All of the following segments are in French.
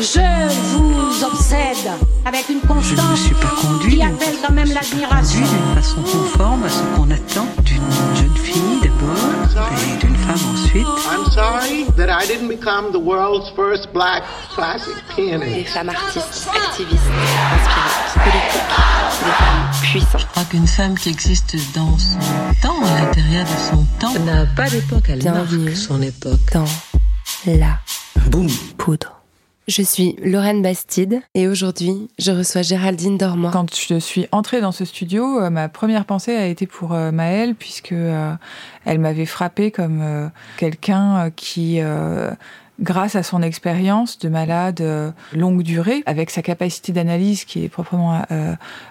Je vous obsède avec une Je ne constance suis pas conduit qui appelle quand même l'admiration. d'une façon conforme à ce qu'on attend d'une jeune fille d'abord, et d'une femme ensuite. I'm sorry that I didn't become the world's first black classic Des pianist. femmes artistes, activistes, inspirantes, politiques, des femmes puissantes. Je crois qu'une femme qui existe dans son temps, à l'intérieur de son temps, n'a pas d'époque, elle Bienvenue. marque son époque. dans la Boum. poudre. Je suis Lorraine Bastide et aujourd'hui, je reçois Géraldine Dormois. Quand je suis entrée dans ce studio, euh, ma première pensée a été pour euh, Maëlle, puisque euh, elle m'avait frappée comme quelqu'un qui, grâce à son expérience de malade longue durée, avec sa capacité d'analyse qui est proprement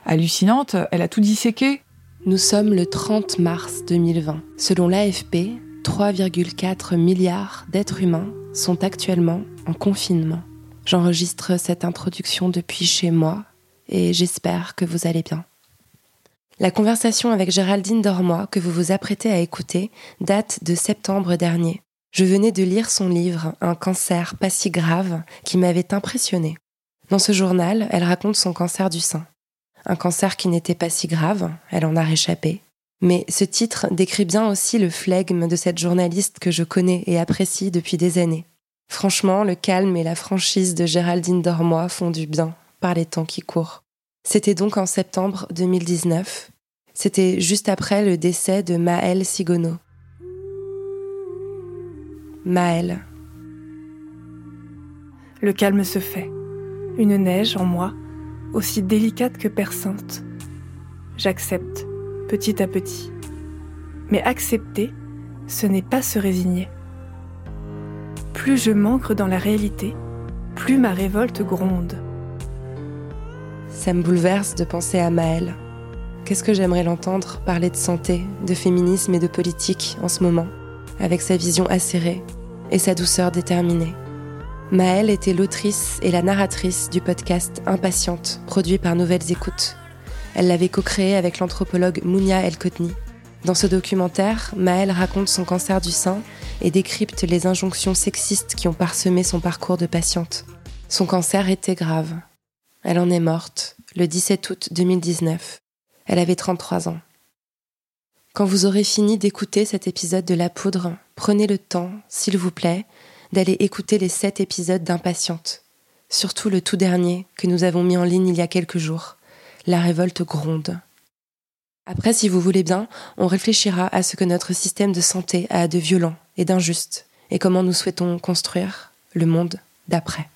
hallucinante, elle a tout disséqué. Nous sommes le 30 mars 2020. Selon l'AFP, 3,4 milliards d'êtres humains sont actuellement en confinement. J'enregistre cette introduction depuis chez moi et j'espère que vous allez bien. La conversation avec Géraldine Dormois que vous vous apprêtez à écouter date de septembre dernier. Je venais de lire son livre Un cancer pas si grave qui m'avait impressionné. Dans ce journal, elle raconte son cancer du sein. Un cancer qui n'était pas si grave, elle en a réchappé. Mais ce titre décrit bien aussi le flegme de cette journaliste que je connais et apprécie depuis des années. Franchement, le calme et la franchise de Géraldine Dormois font du bien par les temps qui courent. C'était donc en septembre 2019. C'était juste après le décès de Maëlle Sigono. Maëlle, Le calme se fait. Une neige en moi, aussi délicate que perçante. J'accepte, petit à petit. Mais accepter, ce n'est pas se résigner. Plus je m'ancre dans la réalité, plus ma révolte gronde. ça me bouleverse de penser à Maëlle. Qu'est-ce que j'aimerais l'entendre parler de santé, de féminisme et de politique en ce moment, avec sa vision acérée et sa douceur déterminée. Maëlle était l'autrice et la narratrice du podcast Impatiente, produit par Nouvelles Écoutes. Elle l'avait co-créé avec l'anthropologue Mounia El-Kotni. Dans ce documentaire, Maëlle raconte son cancer du sein et décrypte les injonctions sexistes qui ont parsemé son parcours de patiente. Son cancer était grave. Elle en est morte le 17 août 2019. Elle avait 33 ans. Quand vous aurez fini d'écouter cet épisode de La Poudre, prenez le temps, s'il vous plaît, d'aller écouter les sept épisodes d'Impatiente. Surtout le tout dernier que nous avons mis en ligne il y a quelques jours. La révolte gronde. Après, si vous voulez bien, on réfléchira à ce que notre système de santé a de violent et d'injuste, et comment nous souhaitons construire le monde d'après.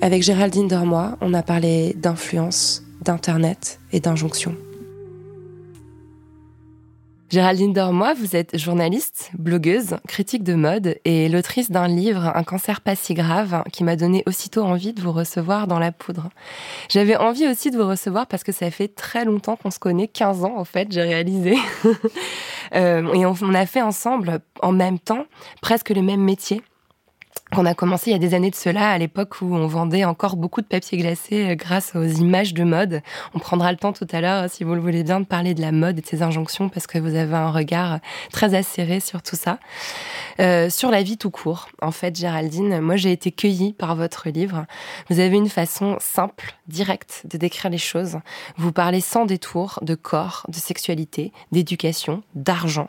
Avec Géraldine Dormois, on a parlé d'influence, d'internet et d'injonction. Géraldine Dormois, vous êtes journaliste, blogueuse, critique de mode et l'autrice d'un livre, Un cancer pas si grave, qui m'a donné aussitôt envie de vous recevoir dans la poudre. J'avais envie aussi de vous recevoir parce que ça fait très longtemps qu'on se connaît, 15 ans en fait, j'ai réalisé. Euh, et on a fait ensemble, en même temps, presque le même métier qu'on a commencé il y a des années de cela, à l'époque où on vendait encore beaucoup de papier glacé euh, grâce aux images de mode. On prendra le temps tout à l'heure, si vous le voulez bien, de parler de la mode et de ses injonctions, parce que vous avez un regard très acéré sur tout ça. Euh, sur la vie tout court, en fait, Géraldine, moi j'ai été cueillie par votre livre. Vous avez une façon simple, directe de décrire les choses. Vous parlez sans détour de corps, de sexualité, d'éducation, d'argent.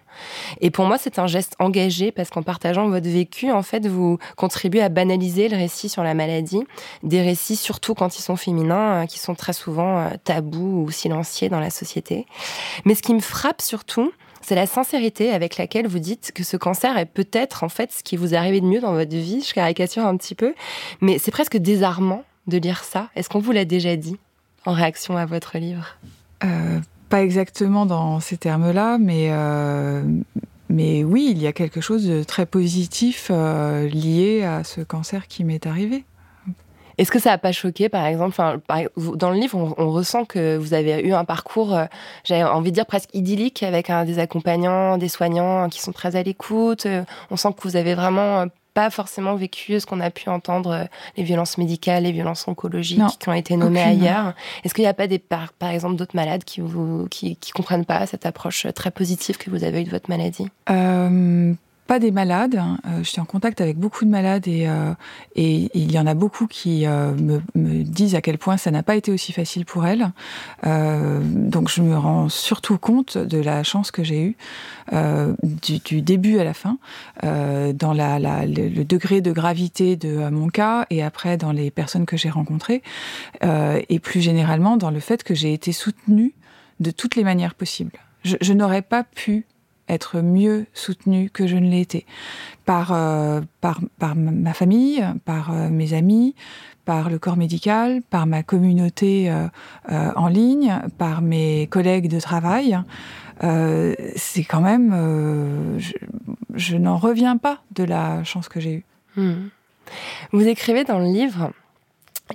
Et pour moi, c'est un geste engagé parce qu'en partageant votre vécu, en fait, vous contribuez à banaliser le récit sur la maladie, des récits surtout quand ils sont féminins, euh, qui sont très souvent euh, tabous ou silenciés dans la société. Mais ce qui me frappe surtout, c'est la sincérité avec laquelle vous dites que ce cancer est peut-être en fait ce qui vous arrivé de mieux dans votre vie. Je caricature un petit peu, mais c'est presque désarmant de lire ça. Est-ce qu'on vous l'a déjà dit en réaction à votre livre? Euh, pas exactement dans ces termes-là, mais, mais oui, il y a quelque chose de très positif euh, lié à ce cancer qui m'est arrivé. Est-ce que ça n'a pas choqué, par exemple Dans le livre, on, ressent que vous avez eu un parcours, euh, j'avais envie de dire presque idyllique, avec un, des accompagnants, des soignants qui sont très à l'écoute. Euh, On sent que vous avez vraiment euh, pas forcément vécu ce qu'on a pu entendre, euh, les violences médicales, les violences oncologiques qui ont été nommées ailleurs. Est-ce qu'il n'y a pas des, par, par exemple d'autres malades qui vous qui, qui comprennent pas cette approche très positive que vous avez eue de votre maladie? Euh, pas des malades. Euh, je suis en contact avec beaucoup de malades et, euh, et il y en a beaucoup qui euh, me, me, disent à quel point ça n'a pas été aussi facile pour elles. Euh, donc je me rends surtout compte de la chance que j'ai eue du, du, début à la fin, dans la, la, le, le, degré de gravité de mon cas et après dans les personnes que j'ai rencontrées et plus généralement dans le fait que j'ai été soutenue de toutes les manières possibles. Je, je n'aurais pas pu être mieux soutenue que je ne l'ai été par, euh, par, par ma famille, par euh, mes amis, par le corps médical, par ma communauté euh, en ligne, par mes collègues de travail. C'est quand même... Je, n'en reviens pas de la chance que j'ai eue. Mmh. Vous écrivez dans le livre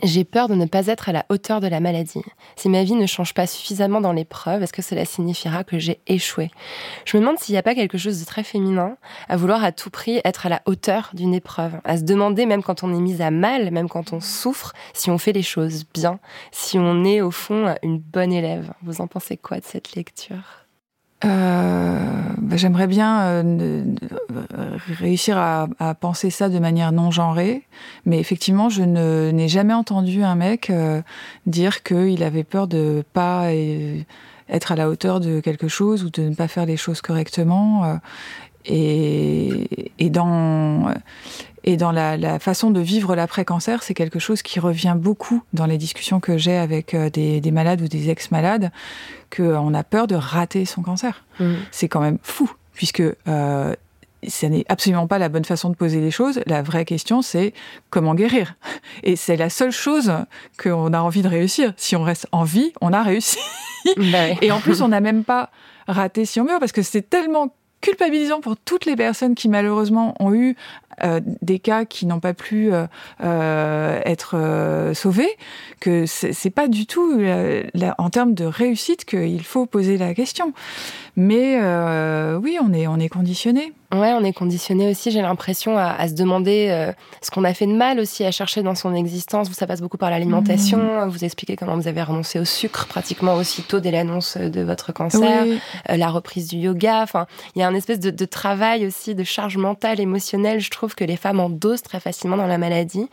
j'ai peur de ne pas être à la hauteur de la maladie. Si ma vie ne change pas suffisamment dans l'épreuve, est-ce que cela signifiera que j'ai échoué? Je me demande s'il n'y a pas quelque chose de très féminin à vouloir à tout prix être à la hauteur d'une épreuve, à se demander même quand on est mis à mal, même quand on souffre, si on fait les choses bien, si on est au fond une bonne élève. Vous en pensez quoi de cette lecture? Bah, J'aimerais bien euh, réussir à, à, penser ça de manière non genrée, mais effectivement, je n'ai jamais entendu un mec euh, dire qu'il avait peur de pas être à la hauteur de quelque chose ou de ne pas faire les choses correctement. Euh, et, et dans et dans la, la façon de vivre l'après-cancer, c'est quelque chose qui revient beaucoup dans les discussions que j'ai avec euh, des, des, malades ou des ex-malades, qu'on a peur de rater son cancer. Mmh. C'est quand même fou, puisque euh, ce n'est absolument pas la bonne façon de poser les choses. La vraie question, c'est comment guérir. Et c'est la seule chose qu'on a envie de réussir. Si on reste en vie, on a réussi. Bah. Et en plus, on n'a même pas raté si on meurt, parce que c'est tellement culpabilisant pour toutes les personnes qui malheureusement ont eu euh, des cas qui n'ont pas pu euh, euh, être euh, sauvés, que c'est pas du tout euh, en termes de réussite qu'il faut poser la question. Mais euh, oui, on est, on est conditionné. Ouais, on est conditionné aussi, j'ai l'impression, à, à, se demander euh, ce qu'on a fait de mal aussi à chercher dans son existence. Ça passe beaucoup par l'alimentation. Mmh. Vous expliquez comment vous avez renoncé au sucre pratiquement aussitôt dès l'annonce de votre cancer, oui. euh, la reprise du yoga. Enfin, il y a un espèce de, de, travail aussi, de charge mentale, émotionnelle, je trouve, que les femmes endosent très facilement dans la maladie.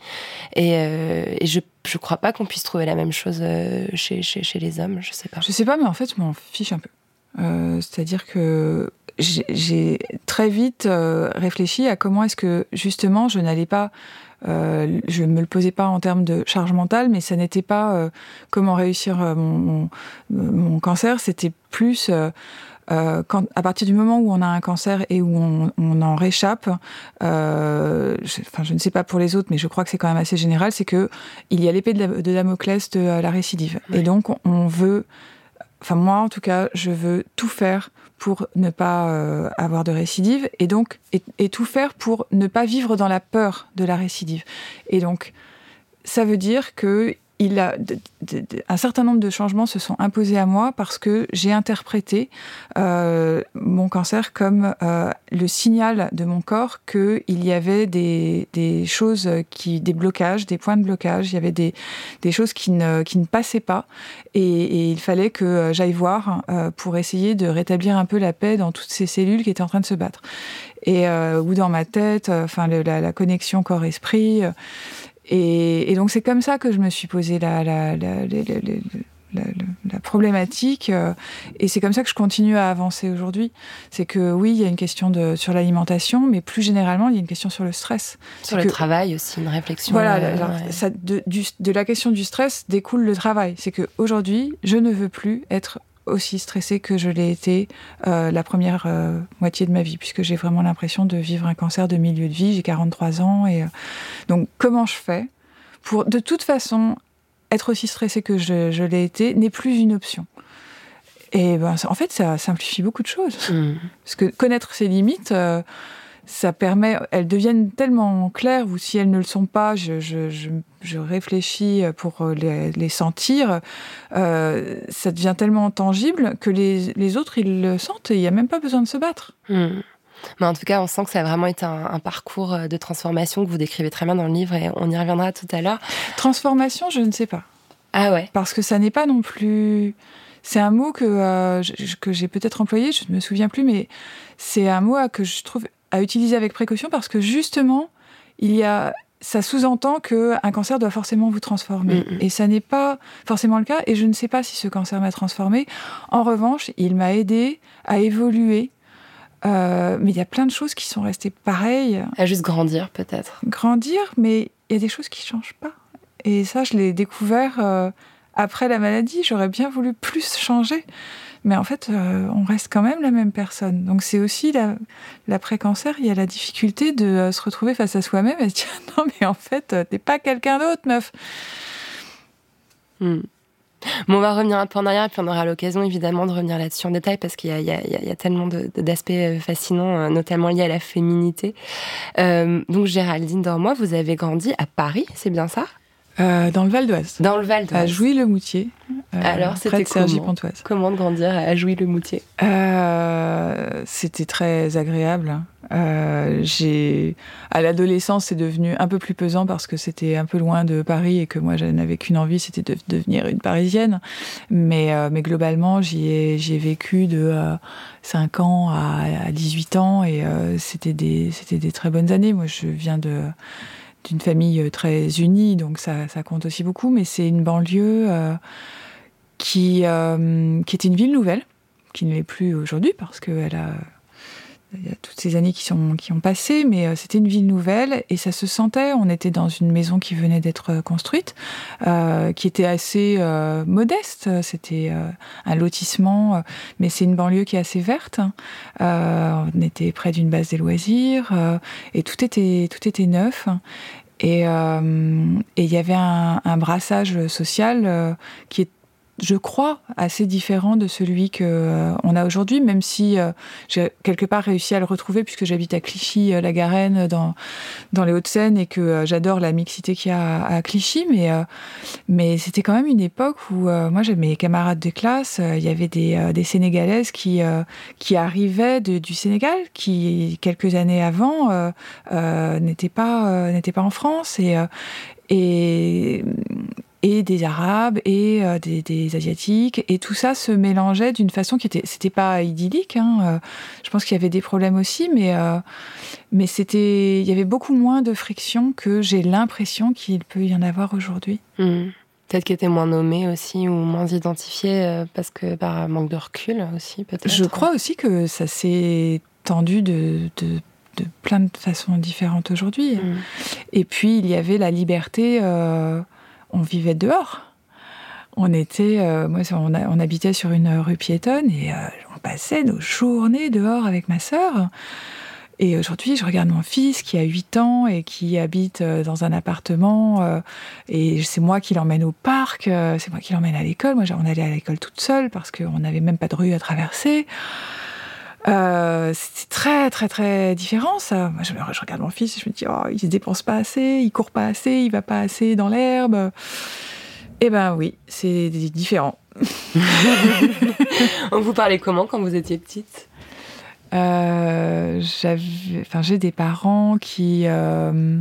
Et, euh, je je crois pas qu'on puisse trouver la même chose euh, chez, chez, les hommes, je sais pas. Je sais pas, mais en fait, je m'en fiche un peu. Euh, C'est-à-dire que j'ai très vite euh, réfléchi à comment est-ce que justement je n'allais pas je me le posais pas en termes de charge mentale mais ça n'était pas comment réussir mon, mon cancer c'était plus euh, euh, quand, à partir du moment où on a un cancer et où on, on en réchappe, euh, je, enfin, je ne sais pas pour les autres, mais je crois que c'est quand même assez général, c'est que il y a l'épée de, de Damoclès de la récidive. Oui. Et donc, on veut, enfin moi en tout cas, je veux tout faire pour ne pas euh, avoir de récidive et donc et, et tout faire pour ne pas vivre dans la peur de la récidive. Et donc, ça veut dire que il a de, de, de, un certain nombre de changements se sont imposés à moi parce que j'ai interprété euh, mon cancer comme euh, le signal de mon corps que il y avait des, des choses qui des blocages des points de blocage. Il y avait des, des choses qui ne, qui ne passaient pas. Et, et il fallait que j'aille voir euh, pour essayer de rétablir un peu la paix dans toutes ces cellules qui étaient en train de se battre. Et euh, ou dans ma tête enfin la, la connexion corps esprit euh, et, et donc c'est comme ça que je me suis posé la, la, la, la, la, la problématique euh, et c'est comme ça que je continue à avancer aujourd'hui. C'est que oui, il y a une question de, sur l'alimentation, mais plus généralement, il y a une question sur le stress. Sur le que, travail aussi, une réflexion. Voilà, euh, ouais. ça, de, du, de la question du stress découle le travail. C'est que aujourd'hui, je ne veux plus être aussi stressée que je l'ai été euh, la première euh, moitié de ma vie, puisque j'ai vraiment l'impression de vivre un cancer de milieu de vie. J'ai 43 ans. Et, euh, donc, comment je fais pour, de toute façon, être aussi stressée que je, je l'ai été n'est plus une option. Et ben, en fait, ça simplifie beaucoup de choses. Mmh. Parce que connaître ses limites, ça permet, elles deviennent tellement claires, ou si elles ne le sont pas, je, je, je, je réfléchis pour les, les sentir, euh, ça devient tellement tangible que les, les autres, ils le sentent et il n'y a même pas besoin de se battre. Mmh. Mais en tout cas, on sent que ça a vraiment été un, parcours de transformation que vous décrivez très bien dans le livre et on y reviendra tout à l'heure. Transformation, je ne sais pas. Ah ouais. Parce que ça n'est pas non plus. C'est un mot que, que j'ai peut-être employé, je ne me souviens plus, mais c'est un mot que je trouve à utiliser avec précaution parce que justement, il y a ça sous-entend que un cancer doit forcément vous transformer. Mm, mm. Et ça n'est pas forcément le cas. Et je ne sais pas si ce cancer m'a transformé. En revanche, il m'a aidé à évoluer. Euh, mais il y a plein de choses qui sont restées pareilles. À juste grandir, peut-être. Grandir, mais il y a des choses qui changent pas. Et ça, je l'ai découvert euh, après la maladie. J'aurais bien voulu plus changer mais en fait, euh, on reste quand même la même personne. Donc c'est aussi l'après-cancer, il y a la difficulté de euh, se retrouver face à soi-même et se dire non, mais en fait, euh, t'es pas quelqu'un d'autre, meuf. Hmm. Bon, on va revenir un peu en arrière, et puis on aura l'occasion évidemment de revenir là-dessus en détail parce qu'il y, a tellement d'aspects fascinants, notamment liés à la féminité. donc, Géraldine Dormois, vous avez grandi à Paris, c'est bien ça? Euh, dans le Val d'Oise. Dans le Val d'Oise. À Jouy-le-Moutier. Euh, Alors, c'était Pontoise. Comment grandir à Jouy-le-Moutier? Euh, C'était très agréable. j'ai à l'adolescence, c'est devenu un peu plus pesant parce que c'était un peu loin de Paris et que moi, je n'avais qu'une envie, c'était de devenir une Parisienne. Mais, mais globalement, j'y ai, ai vécu de 5 ans à, à 18 ans et c'était des, c'était des très bonnes années. Moi, je viens de d'une famille euh, très unie, donc ça, compte aussi beaucoup, mais c'est une banlieue euh, qui, euh, qui était une ville nouvelle, qui ne l'est plus aujourd'hui parce qu'elle a il y a toutes ces années qui, qui ont passé, mais euh, c'était une ville nouvelle et ça se sentait. On était dans une maison qui venait d'être euh, construite, euh, qui était assez modeste. C'était un lotissement, mais c'est une banlieue qui est assez verte. on était près d'une base des loisirs et tout était, tout était neuf. Et il y avait un, un brassage social qui est je crois, assez différent de celui que euh, on a aujourd'hui, même si euh, j'ai quelque part réussi à le retrouver puisque j'habite à Clichy-la Garenne dans dans les Hauts-de-Seine et que euh, j'adore la mixité qu'il y a à, Clichy, mais mais c'était quand même une époque où moi j'avais mes camarades de classe, il y avait des, Sénégalaises qui qui arrivaient du Sénégal, qui quelques années avant n'étaient pas n'étaient pas en France et et des Arabes et euh, des, Asiatiques et tout ça se mélangeait d'une façon qui était c'était pas idyllique. Hein, euh, je pense qu'il y avait des problèmes aussi, mais euh, mais c'était il y avait beaucoup moins de friction que j'ai l'impression qu'il peut y en avoir aujourd'hui. Hmm. Peut-être qu'il était moins nommé aussi ou moins identifié parce que par manque de recul aussi peut-être. Je crois aussi que ça s'est tendu de, de de plein de façons différentes aujourd'hui. Hmm. Et puis il y avait la liberté on vivait dehors. On était, euh, moi, on, habitait sur une rue piétonne et euh, on passait nos journées dehors avec ma sœur. Et aujourd'hui, je regarde mon fils qui a 8 ans et qui habite euh, dans un appartement. et c'est moi qui l'emmène au parc, c'est moi qui l'emmène à l'école. Moi, on allait à l'école toute seule parce qu'on n'avait même pas de rue à traverser. Euh, c'est très très très différent ça. Moi, je, regarde mon fils et je me dis oh il se dépense pas assez, il court pas assez, il va pas assez dans l'herbe. Eh ben oui, c'est différent. On vous parlait comment quand vous étiez petite? Euh, enfin, j'ai des parents qui, euh,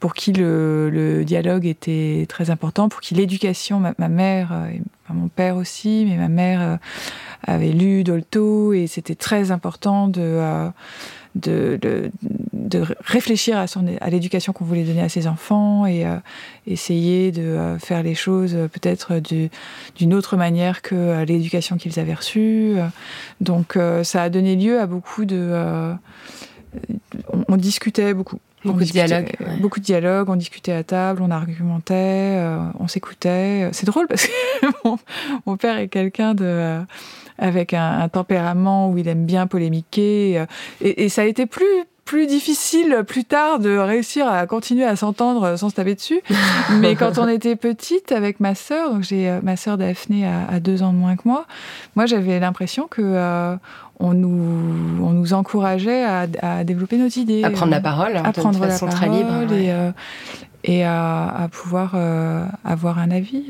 pour qui le, dialogue était très important, pour qui l'éducation, ma, mère, et mon père aussi, mais ma mère avait lu Dolto et c'était très important de, euh, de, de, réfléchir à, l'éducation qu'on voulait donner à ses enfants et euh, essayer de euh, faire les choses peut-être d'une autre manière que l'éducation qu'ils avaient reçue. Donc ça a donné lieu à beaucoup de... on, discutait beaucoup. Beaucoup de dialogue. Beaucoup de dialogue, on discutait à table, on argumentait, on s'écoutait. C'est drôle parce que mon, mon père est quelqu'un de avec un, tempérament où il aime bien polémiquer. Euh, et, ça a été plus plus difficile plus tard de réussir à continuer à s'entendre sans se taper dessus. Mais quand on était petite avec ma sœur, donc j'ai euh, ma sœur Daphné à, deux ans de moins que moi, moi j'avais l'impression que euh, on nous on nous encourageait à, développer nos idées, à prendre la parole, à prendre de façon la parole très libre, et, et à, pouvoir avoir un avis.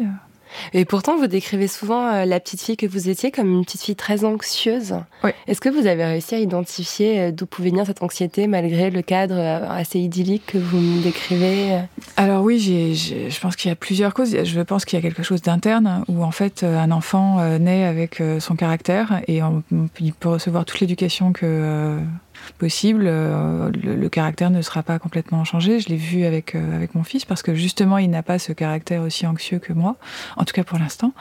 Et pourtant, vous décrivez souvent euh, la petite fille que vous étiez comme une petite fille très anxieuse. Oui. Est-ce que vous avez réussi à identifier euh, d'où pouvait venir cette anxiété malgré le cadre euh, assez idyllique que vous me décrivez Alors oui, je pense qu'il y a plusieurs causes. Je pense qu'il y a quelque chose d'interne où en fait un enfant naît avec son caractère et on- il peut recevoir toute l'éducation que possible. Euh, Le, caractère ne sera pas complètement changé. Je l'ai vu avec euh, avec mon fils parce que justement il n'a pas ce caractère aussi anxieux que moi, en tout cas pour l'instant.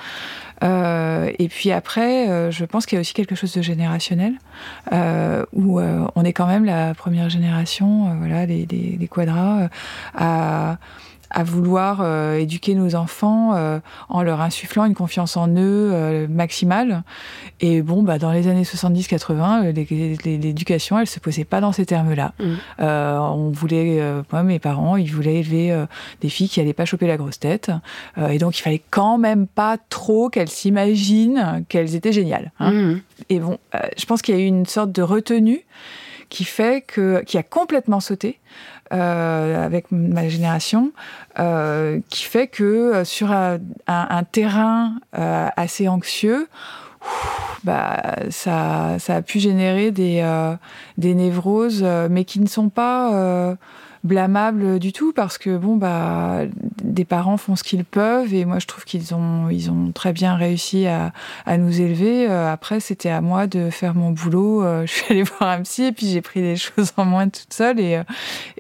Euh, et puis après, je pense qu'il y a aussi quelque chose de générationnel où on est quand même la première génération, voilà, des, des, quadras, à, à vouloir euh, éduquer nos enfants euh, en leur insufflant une confiance en eux euh, maximale. Et bon, bah, dans les années 70-80, euh, les- les- l'éducation, elle se posait pas dans ces termes-là. Euh, on voulait, moi, mes parents, ils voulaient élever des filles qui allaient pas choper la grosse tête. Et donc, il fallait quand même pas trop qu'elles s'imaginent qu'elles étaient géniales. hein. Mhm. Et bon, je pense qu'il y a eu une sorte de retenue qui fait que, qui a complètement sauté euh, avec ma génération, euh, qui fait que euh, sur un, un- terrain euh, assez anxieux, bah, ça, ça a pu générer des, euh, des névroses, euh, mais qui ne sont pas blâmables du tout parce que bon bah des parents font ce qu'ils peuvent et moi je trouve qu'ils ont ils ont très bien réussi à, à nous élever. Euh, après c'était à moi de faire mon boulot. Euh, je suis allée voir un psy et puis j'ai pris les choses en main toute seule et euh,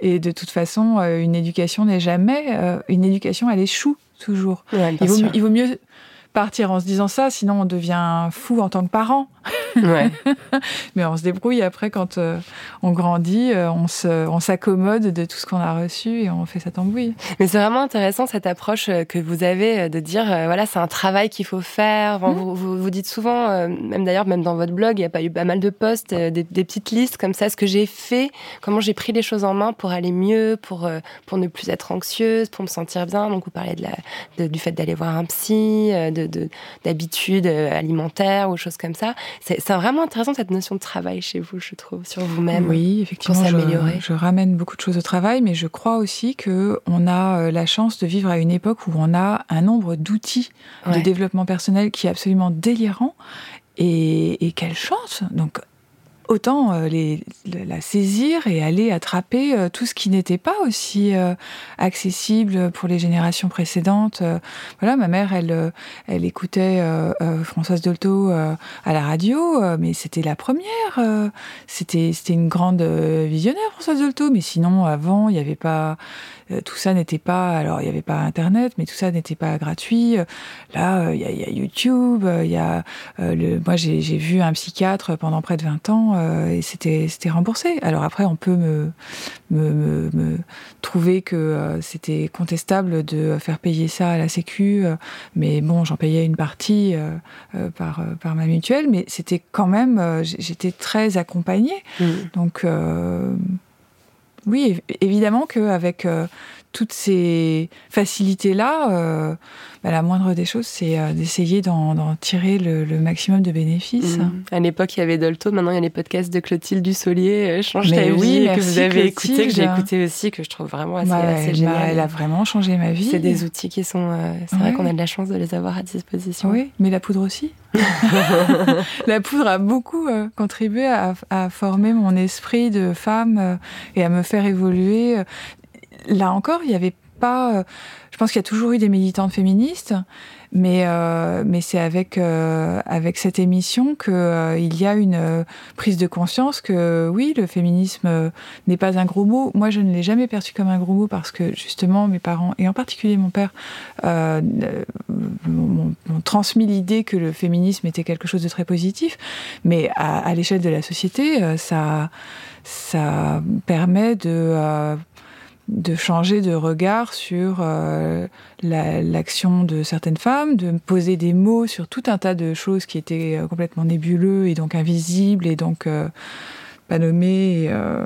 et de toute façon une éducation n'est jamais une éducation elle échoue toujours. Ouais, bien Il vaut, sûr. il vaut mieux partir en se disant ça, sinon on devient fou en tant que parent. Ouais. Mais on se débrouille après quand euh, on grandit, euh, on se, on s'accommode de tout ce qu'on a reçu et on fait sa tambouille. Mais c'est vraiment intéressant cette approche euh, que vous avez de dire euh, voilà c'est un travail qu'il faut faire. Enfin, vous, vous, vous dites souvent, euh, même d'ailleurs même dans votre blog, il y a pas eu pas mal de posts, euh, des, des petites listes comme ça, ce que j'ai fait, comment j'ai pris les choses en main pour aller mieux, pour euh, pour ne plus être anxieuse, pour me sentir bien. Donc vous parlez de la de- du fait d'aller voir un psy, de de- d'habitudes alimentaires ou choses comme ça. C'est c'est vraiment intéressant cette notion de travail chez vous, je trouve, sur vous-même. Oui, effectivement, je, s'améliorer. je ramène beaucoup de choses au travail, mais je crois aussi que on a euh, la chance de vivre à une époque où on a un nombre d'outils de développement personnel qui est absolument délirant. Et, et quelle chance Donc autant euh, la saisir et aller attraper euh, tout ce qui n'était pas aussi euh, accessible pour les générations précédentes. Voilà, ma mère, elle, elle écoutait Françoise Dolto à la radio, mais c'était la première. c'était c'était une grande visionnaire, Françoise Dolto. Mais sinon, avant, il n'y avait pas tout ça n'était pas alors il n'y avait pas internet mais tout ça n'était pas gratuit. Euh, là euh, il y, a, il y a YouTube euh, il y a euh, le moi j'ai vu un psychiatre pendant près de 20 ans euh, et c'était c'était remboursé. Alors après on peut me me, me, me trouver que euh, c'était contestable de faire payer ça à la sécu euh, mais bon j'en payais une partie euh, euh, par euh, par ma mutuelle mais c'était quand même euh, j'étais très accompagnée. Mm. donc, euh, oui, év- évidemment qu'avec euh, toutes ces facilités-là, euh, bah, la moindre des choses, c'est euh, d'essayer d'en tirer le, le maximum de bénéfices. Mhm. À l'époque, il y avait Dolto. Maintenant, il y a les podcasts de Clotilde Dussolier, euh, Change Mais ta oui, vie, que vous avez écouté, que j'ai écouté aussi, que je trouve vraiment assez, Bah, assez elle, génial. elle a vraiment changé ma vie. C'est des outils qui sont. euh, c'est vrai qu'on a de la chance de les avoir à disposition. Oui, mais la poudre aussi. la poudre a beaucoup contribué à, à former mon esprit de femme et à me faire évoluer. Là encore, il n'y avait pas. euh, je pense qu'il y a toujours eu des militantes féministes, mais euh, mais c'est avec euh, avec cette émission que euh, il y a une prise de conscience que oui, le féminisme n'est pas un gros mot. Moi, je ne l'ai jamais perçu comme un gros mot parce que justement mes parents et en particulier mon père m'ont transmis l'idée que le féminisme était quelque chose de très positif, mais à, à l'échelle de la société, ça ça permet de de changer de regard sur euh, la- l'action de certaines femmes, de poser des mots sur tout un tas de choses qui étaient euh, complètement nébuleux et donc invisibles et donc euh, pas nommées. et,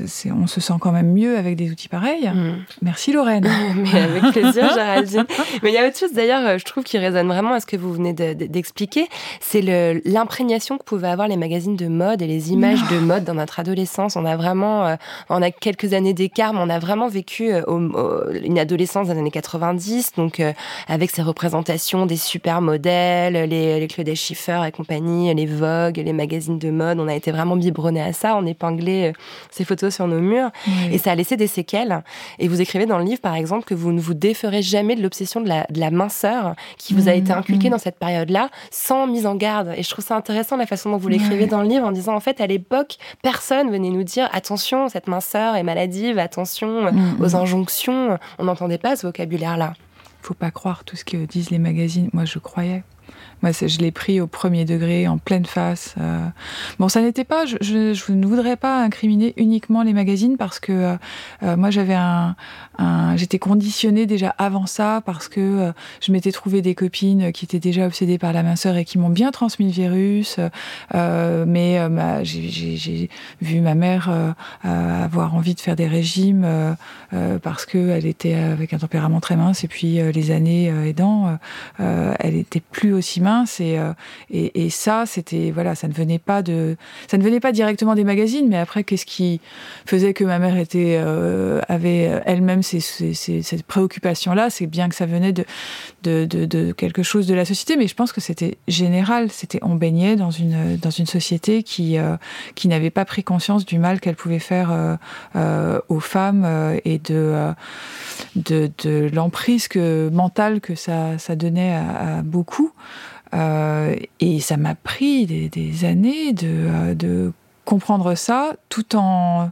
euh, on se sent quand même mieux avec des outils pareils. Mm. Merci Lorraine. Mais avec plaisir, Géraldine. Mais il y a autre chose d'ailleurs, euh, je trouve qui résonne vraiment à ce que vous venez d'expliquer, c'est l'imprégnation que pouvaient avoir les magazines de mode et les images de mode dans notre adolescence. On a vraiment, euh, on a quelques années d'écart, mais on a vraiment vécu une adolescence des années 90, donc avec ces représentations des super modèles, les, les Schiffer et compagnie, les Vogue, les magazines de mode. On a été vraiment biberonnés à ça. On épinglait ces photos sur nos murs. Et ça a laissé des séquelles. Et vous écrivez dans le livre, par exemple, que vous ne vous déferez jamais de l'obsession de la, de la minceur qui vous a été inculquée dans cette période-là, sans mise en garde. Et je trouve ça intéressant la façon dont vous l'écrivez dans le livre, en disant, en fait, à l'époque, personne venait nous dire, attention, cette minceur est maladive, attention aux injonctions. On n'entendait pas ce vocabulaire-là. Faut pas croire tout ce que disent les magazines. Moi, je croyais. Moi, je l'ai pris au premier degré, en pleine face. Euh. Bon, ça n'était pas. Je, ne voudrais pas incriminer uniquement les magazines parce que euh, euh, moi, j'avais un, j'étais conditionnée déjà avant ça parce que je m'étais trouvé des copines qui étaient déjà obsédées par la minceur et qui m'ont bien transmis le virus. mais j'ai vu ma mère avoir envie de faire des régimes parce que elle était avec un tempérament très mince et puis les années aidant, elle était plus aussi mince euh, et, ça, c'était voilà, ça ne venait pas de, ça ne venait pas directement des magazines, mais après, qu'est-ce qui faisait que ma mère était euh, avait elle-même ces, ces, préoccupations-là? C'est bien que ça venait de de, de quelque chose de la société, mais je pense que c'était général. C'était on baignait dans une dans une société qui euh, qui n'avait pas pris conscience du mal qu'elle pouvait faire aux femmes et de de, l'emprise que mentale que ça ça donnait à beaucoup. Euh, et ça m'a pris des, années de, euh, de, comprendre ça tout en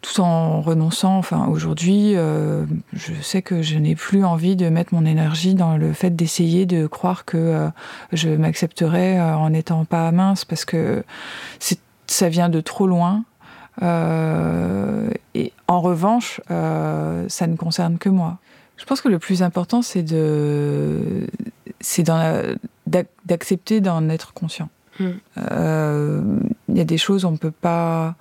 tout en renonçant. Enfin, aujourd'hui, euh, je sais que je n'ai plus envie de mettre mon énergie dans le fait d'essayer de croire que je m'accepterai en n'étant pas mince parce que ça vient de trop loin. et en revanche, ça ne concerne que moi. Je pense que le plus important, c'est de, c'est d'accepter d'en être conscient. Il hmm. euh, y a des choses on peut pas,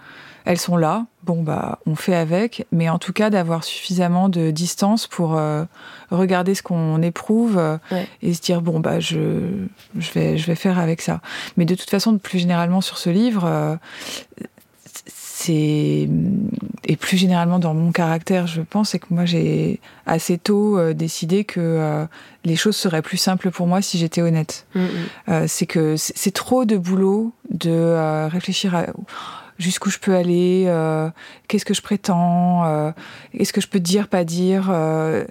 elles sont là. Bon bah, on fait avec, mais en tout cas d'avoir suffisamment de distance pour euh, regarder ce qu'on éprouve euh, et se dire bon bah je, je vais je vais faire avec ça. Mais de toute façon, plus généralement sur ce livre, c'est et plus généralement dans mon caractère, je pense, c'est que moi j'ai assez tôt euh, décidé que euh, les choses seraient plus simples pour moi si j'étais honnête. Mm, mm. Euh, c'est que c'est trop de boulot de réfléchir à jusqu'où je peux aller, euh, qu'est-ce que je prétends, euh, est-ce que je peux dire, pas dire. Euh,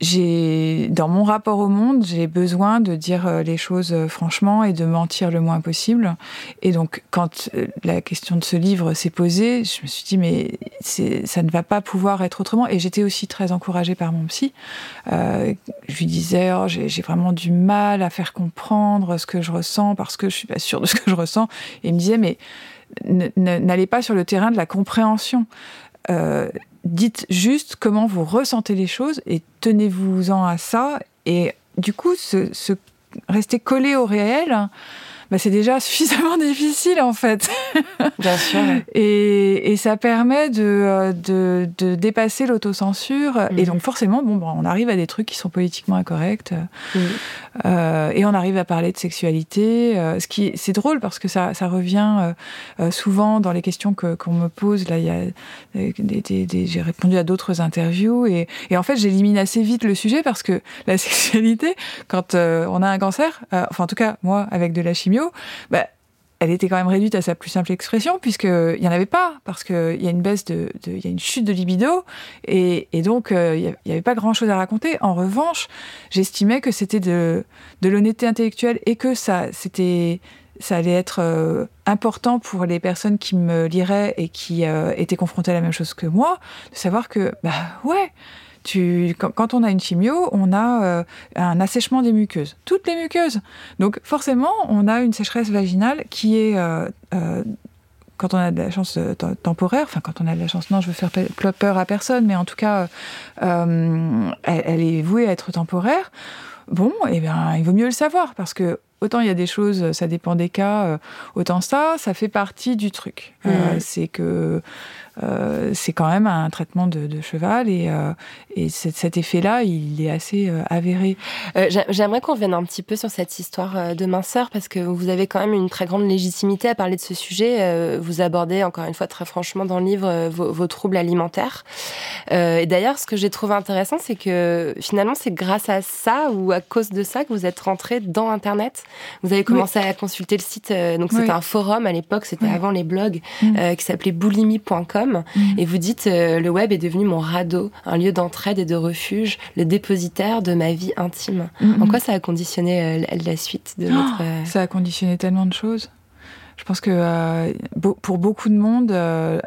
j'ai dans mon rapport au monde, j'ai besoin de dire les choses franchement et de mentir le moins possible. Et donc, quand la question de ce livre s'est posée, je me suis dit mais ça ne va pas pouvoir être autrement. Et j'étais aussi très encouragée par mon psy. je lui disais oh, j'ai vraiment du mal à faire comprendre ce que je ressens parce que je suis pas sûre de ce que je ressens. Et il me disait mais n'allez pas sur le terrain de la compréhension. Euh, dites juste comment vous ressentez les choses et tenez-vous-en à ça. Et du coup, se, rester collé au réel, bah, c'est déjà suffisamment difficile en fait. Bien sûr. et, et, ça permet de, euh, de, de dépasser l'autocensure. Et mhm. donc forcément, bon, bon, on arrive à des trucs qui sont politiquement incorrects. Mhm. Euh, et on arrive à parler de sexualité. Euh, ce qui, c'est drôle parce que ça, ça revient euh, euh souvent dans les questions que, qu'on me pose. Là, il y a des, des, des, j'ai répondu à d'autres interviews et, et en fait, j'élimine assez vite le sujet parce que la sexualité, quand on a un cancer, enfin en tout cas moi avec de la chimie bah, elle était quand même réduite à sa plus simple expression, puisqu'il n'y en avait pas, parce qu'il y a une baisse de, il y a une chute de libido, et, donc euh, il n'y avait pas grand-chose à raconter. En revanche, j'estimais que c'était de, l'honnêteté intellectuelle et que ça, allait être euh, important pour les personnes qui me liraient et qui euh, étaient confrontées à la même chose que moi, de savoir que, bah ouais, quand, on a une chimio, on a euh, un assèchement des muqueuses, toutes les muqueuses. Donc forcément, on a une sécheresse vaginale qui est euh, euh, quand on a de la chance temporaire, enfin quand on a de la chance, non, je veux faire peur à personne, mais en tout cas, elle, est vouée à être temporaire. Bon, eh bien, il vaut mieux le savoir parce que autant il y a des choses, ça dépend des cas, autant ça, ça fait partie du truc. Mmh. c'est que euh, c'est quand même un traitement de, cheval et, euh, et cet effet-là, il est assez euh, avéré. J'aimerais qu'on revienne un petit peu sur cette histoire de minceur parce que vous avez quand même une très grande légitimité à parler de ce sujet. Vous abordez encore une fois très franchement dans le livre vos, troubles alimentaires. Et d'ailleurs, ce que j'ai trouvé intéressant, c'est que finalement, c'est grâce à ça ou à cause de ça que vous êtes rentré dans Internet. Vous avez commencé à consulter le site. Donc c'était un forum à l'époque, c'était avant les blogs, mm. qui s'appelait boulimie.com. Mm. Et vous dites, euh, le web est devenu mon radeau, un lieu d'entraide et de refuge, le dépositaire de ma vie intime. En quoi ça a conditionné euh, la suite de votre... Euh, ça a conditionné tellement de choses. Je pense que pour beaucoup de monde,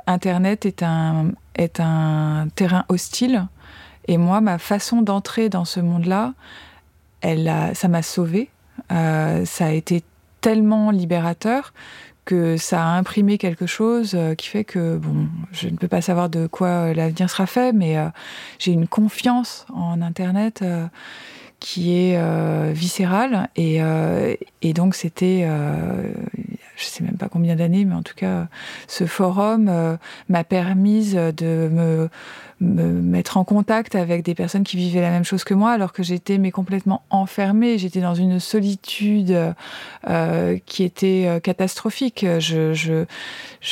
Internet est un, est un terrain hostile. Et moi, ma façon d'entrer dans ce monde-là, elle ça m'a sauvée. ça a été tellement libérateur que ça a imprimé quelque chose euh, qui fait que, bon, je ne peux pas savoir de quoi euh, l'avenir sera fait, mais euh, j'ai une confiance en Internet qui est viscérale. Et, et donc, c'était, je sais même pas combien d'années, mais en tout cas, ce forum m'a permis de me me mettre en contact avec des personnes qui vivaient la même chose que moi, alors que j'étais mais complètement enfermée. J'étais dans une solitude euh, qui était euh, catastrophique. Je,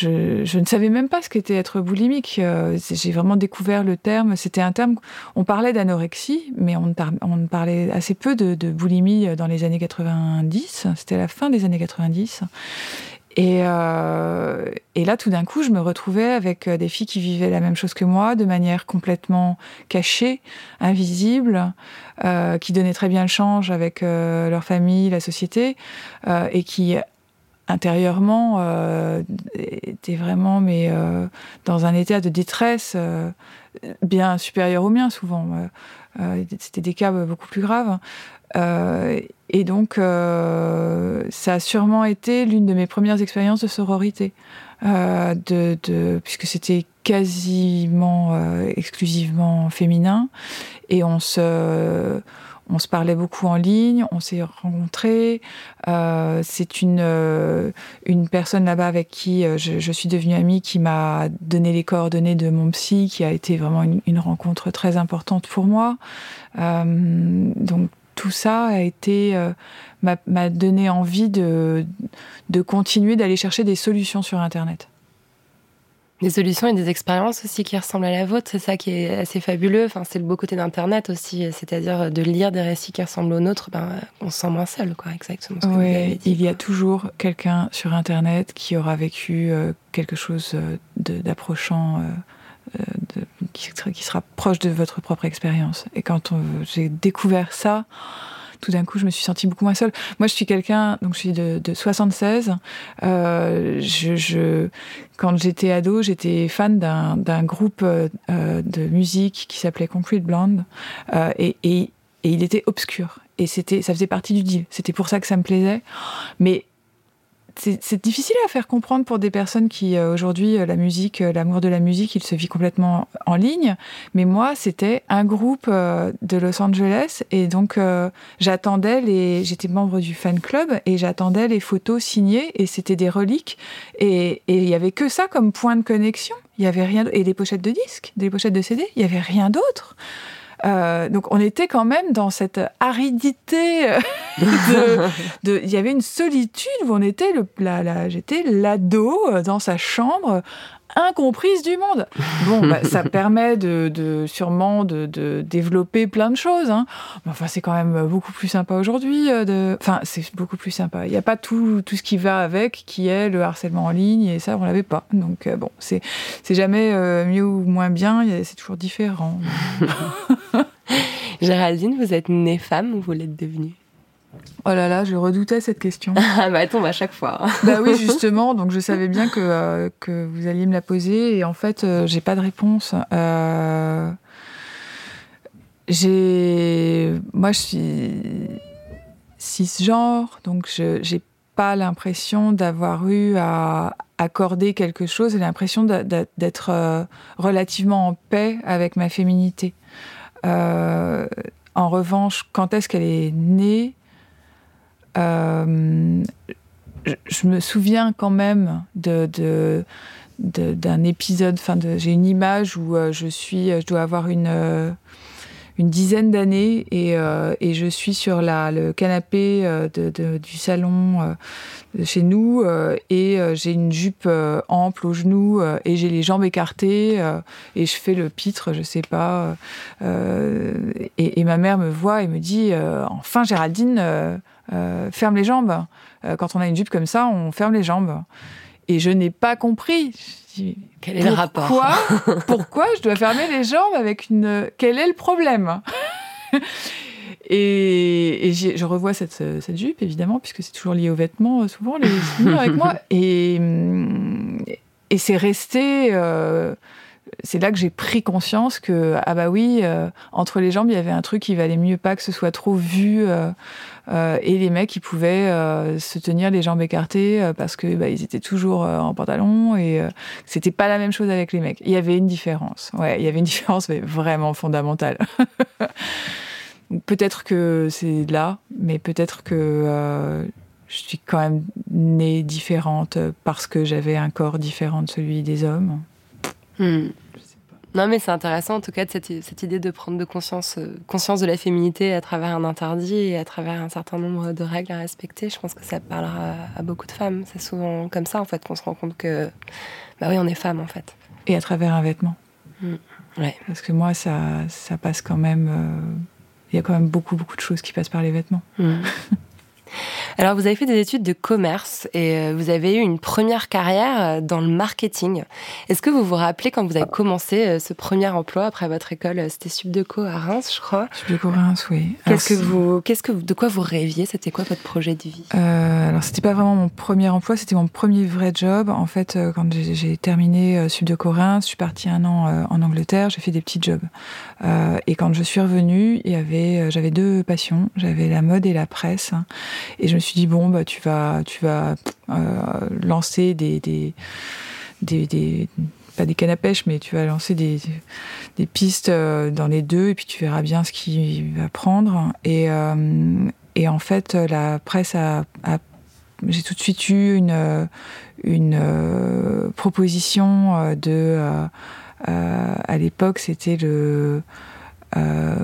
ne savais même pas ce qu'était être boulimique. Euh, j'ai vraiment découvert le terme. C'était un terme. On parlait d'anorexie, mais on, parlait assez peu de boulimie dans les années 90. C'était la fin des années 90. Et, euh, et, là, tout d'un coup, je me retrouvais avec euh, des filles qui vivaient la même chose que moi, de manière complètement cachée, invisible, euh, qui donnaient très bien le change avec leur famille, la société, et qui intérieurement étaient vraiment, dans un état de détresse bien supérieur au mien souvent. C'était des cas beaucoup plus graves. Euh, et donc, euh, ça a sûrement été l'une de mes premières expériences de sororité, euh, puisque c'était quasiment exclusivement féminin, et on se, on se parlait beaucoup en ligne, on s'est rencontrés. c'est une, une personne là-bas avec qui je, suis devenue amie qui m'a donné les coordonnées de mon psy, qui a été vraiment une rencontre très importante pour moi. donc tout ça a été euh, m'a donné envie de, de continuer d'aller chercher des solutions sur Internet. Des solutions et des expériences aussi qui ressemblent à la vôtre, c'est ça qui est assez fabuleux. Enfin, c'est le beau côté d'Internet aussi, c'est-à-dire de lire des récits qui ressemblent aux nôtres, ben, on se sent moins seul, quoi, exactement. Ce que oui, il y a toujours quelqu'un sur Internet qui aura vécu euh, quelque chose euh, d'approchant. Qui, sera proche de votre propre expérience. Et quand j'ai découvert ça, tout d'un coup, je me suis sentie beaucoup moins seule. Moi, je suis quelqu'un, donc je suis de, de 76. Euh, quand j'étais ado, j'étais fan d'un groupe euh, de musique qui s'appelait Concrete Blonde, euh, et, et, et il était obscur. Et c'était, ça faisait partie du deal. C'était pour ça que ça me plaisait. Mais c'est difficile à faire comprendre pour des personnes qui euh, aujourd'hui euh, la musique, euh, l'amour de la musique, il se vit complètement en ligne. Mais moi, c'était un groupe de Los Angeles et donc j'attendais les, j'étais membre du fan club et j'attendais les photos signées et c'était des reliques et il y avait que ça comme point de connexion. Il y avait rien et des pochettes de disques, des pochettes de CD. Il y avait rien d'autre. Donc on était quand même dans cette aridité. Euh, il y avait une solitude où on était, le, la, j'étais l'ado euh, dans sa chambre, incomprise du monde. Bon, bah, ça permet de, de sûrement de, de, développer plein de choses. Hein. Enfin, c'est quand même beaucoup plus sympa aujourd'hui. De... Enfin, c'est beaucoup plus sympa. Il n'y a pas tout, tout ce qui va avec, qui est le harcèlement en ligne, et ça, on l'avait pas. Donc bon, c'est c'est jamais mieux ou moins bien. C'est toujours différent. Géraldine, vous êtes née femme ou vous l'êtes devenue? Oh là là, je redoutais cette question. ah bah tombe à chaque fois. bah oui, justement, donc je savais bien que, euh, que vous alliez me la poser et en fait, euh, j'ai pas de réponse. Euh, j'ai. Moi, je suis cisgenre, donc je j'ai pas l'impression d'avoir eu à accorder quelque chose, j'ai l'impression d'être relativement en paix avec ma féminité. Euh, en revanche, quand est-ce qu'elle est née? Euh, je, me souviens quand même de, d'un épisode. Enfin, j'ai une image où je suis, je dois avoir une une dizaine d'années et, euh, et, je suis sur la, le canapé euh, de, du salon euh, chez nous et j'ai une jupe ample aux genoux et j'ai les jambes écartées et je fais le pitre, je sais pas. Et, ma mère me voit et me dit Enfin, Géraldine, ferme les jambes. Quand on a une jupe comme ça, on ferme les jambes. Et je n'ai pas compris. Quel est le rapport Pourquoi je dois fermer les jambes avec une. Quel est le problème? Et, je revois cette, cette, jupe, évidemment, puisque c'est toujours lié aux vêtements, euh, souvent, les souvenirs avec moi. Et, hum, et c'est resté. Euh, c'est là que j'ai pris conscience que, ah bah oui, euh, entre les jambes, il y avait un truc qui valait mieux pas que ce soit trop vu. Euh, et les mecs, ils pouvaient euh, se tenir les jambes écartées euh, parce que bah, ils étaient toujours en pantalon et c'était pas la même chose avec les mecs. Il y avait une différence. Ouais, il y avait une différence, mais vraiment fondamentale. peut-être que c'est là, mais peut-être que je suis quand même née différente parce que j'avais un corps différent de celui des hommes. Hmm. Non, mais c'est intéressant en tout cas de cette, cette, idée de prendre de conscience, euh, conscience de la féminité à travers un interdit et à travers un certain nombre de règles à respecter. Je pense que ça parlera à, beaucoup de femmes. C'est souvent comme ça en fait qu'on se rend compte que, bah oui, on est femme en fait. Et à travers un vêtement. Mm. Ouais. Parce que moi, ça, ça passe quand même. Euh, il y a quand même beaucoup, beaucoup de choses qui passent par les vêtements. Mm. Alors, vous avez fait des études de commerce et euh, vous avez eu une première carrière euh, dans le marketing. Est-ce que vous vous rappelez quand vous avez commencé euh, ce premier emploi après votre école C'était Subdeco à Reims, je crois? Subdeco Reims, oui. Qu'est-ce que vous, qu'est-ce que, de quoi vous rêviez? C'était quoi votre projet de vie? Euh, Alors, c'était pas vraiment mon premier emploi, c'était mon premier vrai job. En fait, quand j'ai terminé Subdeco Reims, je suis partie un an en Angleterre, j'ai fait des petits jobs. et quand je suis revenue, il y avait, j'avais deux passions. J'avais la mode et la presse. Et je me suis dit, bon, bah, tu vas, tu vas euh, lancer des, des, des, pas des cannes à pêche, mais tu vas lancer des, des pistes euh, dans les deux et puis tu verras bien ce qu'il va prendre. Et, euh, et en fait, la presse a, j'ai tout de suite eu une, une proposition de. à l'époque, c'était le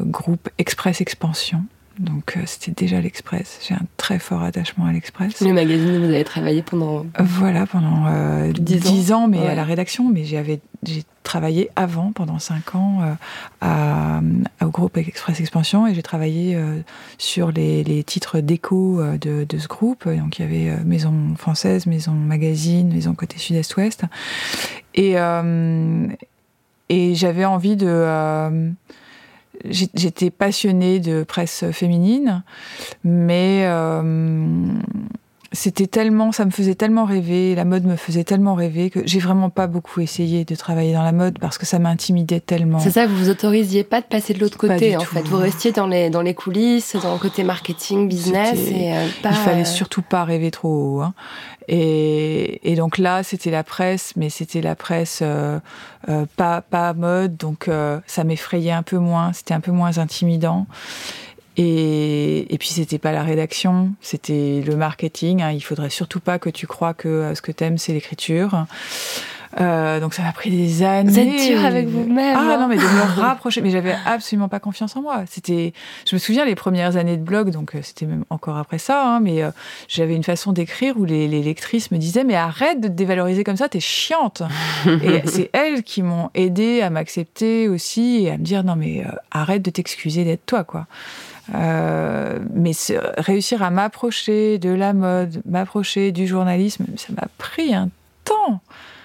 groupe Express Expansion donc euh, c'était déjà l'Express. J'ai un très fort attachement à l'Express. Le magazine où vous avez travaillé pendant Voilà, pendant euh, 10, ans. mais à la rédaction. Mais j'ai travaillé avant, pendant 5 ans, euh, à, au groupe Express Expansion et j'ai travaillé euh, sur les, les titres d'écho de, de, ce groupe. Donc il y avait Maison Française, Maison Magazine, Maison Côté Sud-Est-Ouest. Et, et j'avais envie de j'étais passionnée de presse féminine, mais euh, c'était tellement, ça me faisait tellement rêver, la mode me faisait tellement rêver que j'ai vraiment pas beaucoup essayé de travailler dans la mode parce que ça m'intimidait tellement. C'est ça, vous vous autorisiez pas de passer de l'autre côté en fait. Vous restiez dans les, dans les coulisses, dans le côté marketing, business. Et, euh, Il fallait surtout pas rêver trop haut. Hein. Et, et, donc là, c'était la presse, mais c'était la presse euh, euh, pas, pas mode, donc ça m'effrayait un peu moins, c'était un peu moins intimidant. Et, et, puis c'était pas la rédaction, c'était le marketing. Hein. Il faudrait surtout pas que tu crois que euh, ce que t'aimes c'est l'écriture. Euh, donc ça m'a pris des années. Vous êtes dur avec vous-même. Ah non, mais de me rapprocher. Mais j'avais absolument pas confiance en moi. C'était, je me souviens les premières années de blog, donc euh, c'était même encore après ça. Hein, mais euh, j'avais une façon d'écrire où les, les, lectrices me disaient mais arrête de te dévaloriser comme ça, t'es chiante. et c'est elles qui m'ont aidé à m'accepter aussi et à me dire non mais arrête de t'excuser d'être toi quoi. Euh, mais réussir à m'approcher de la mode, m'approcher du journalisme, ça m'a pris un temps.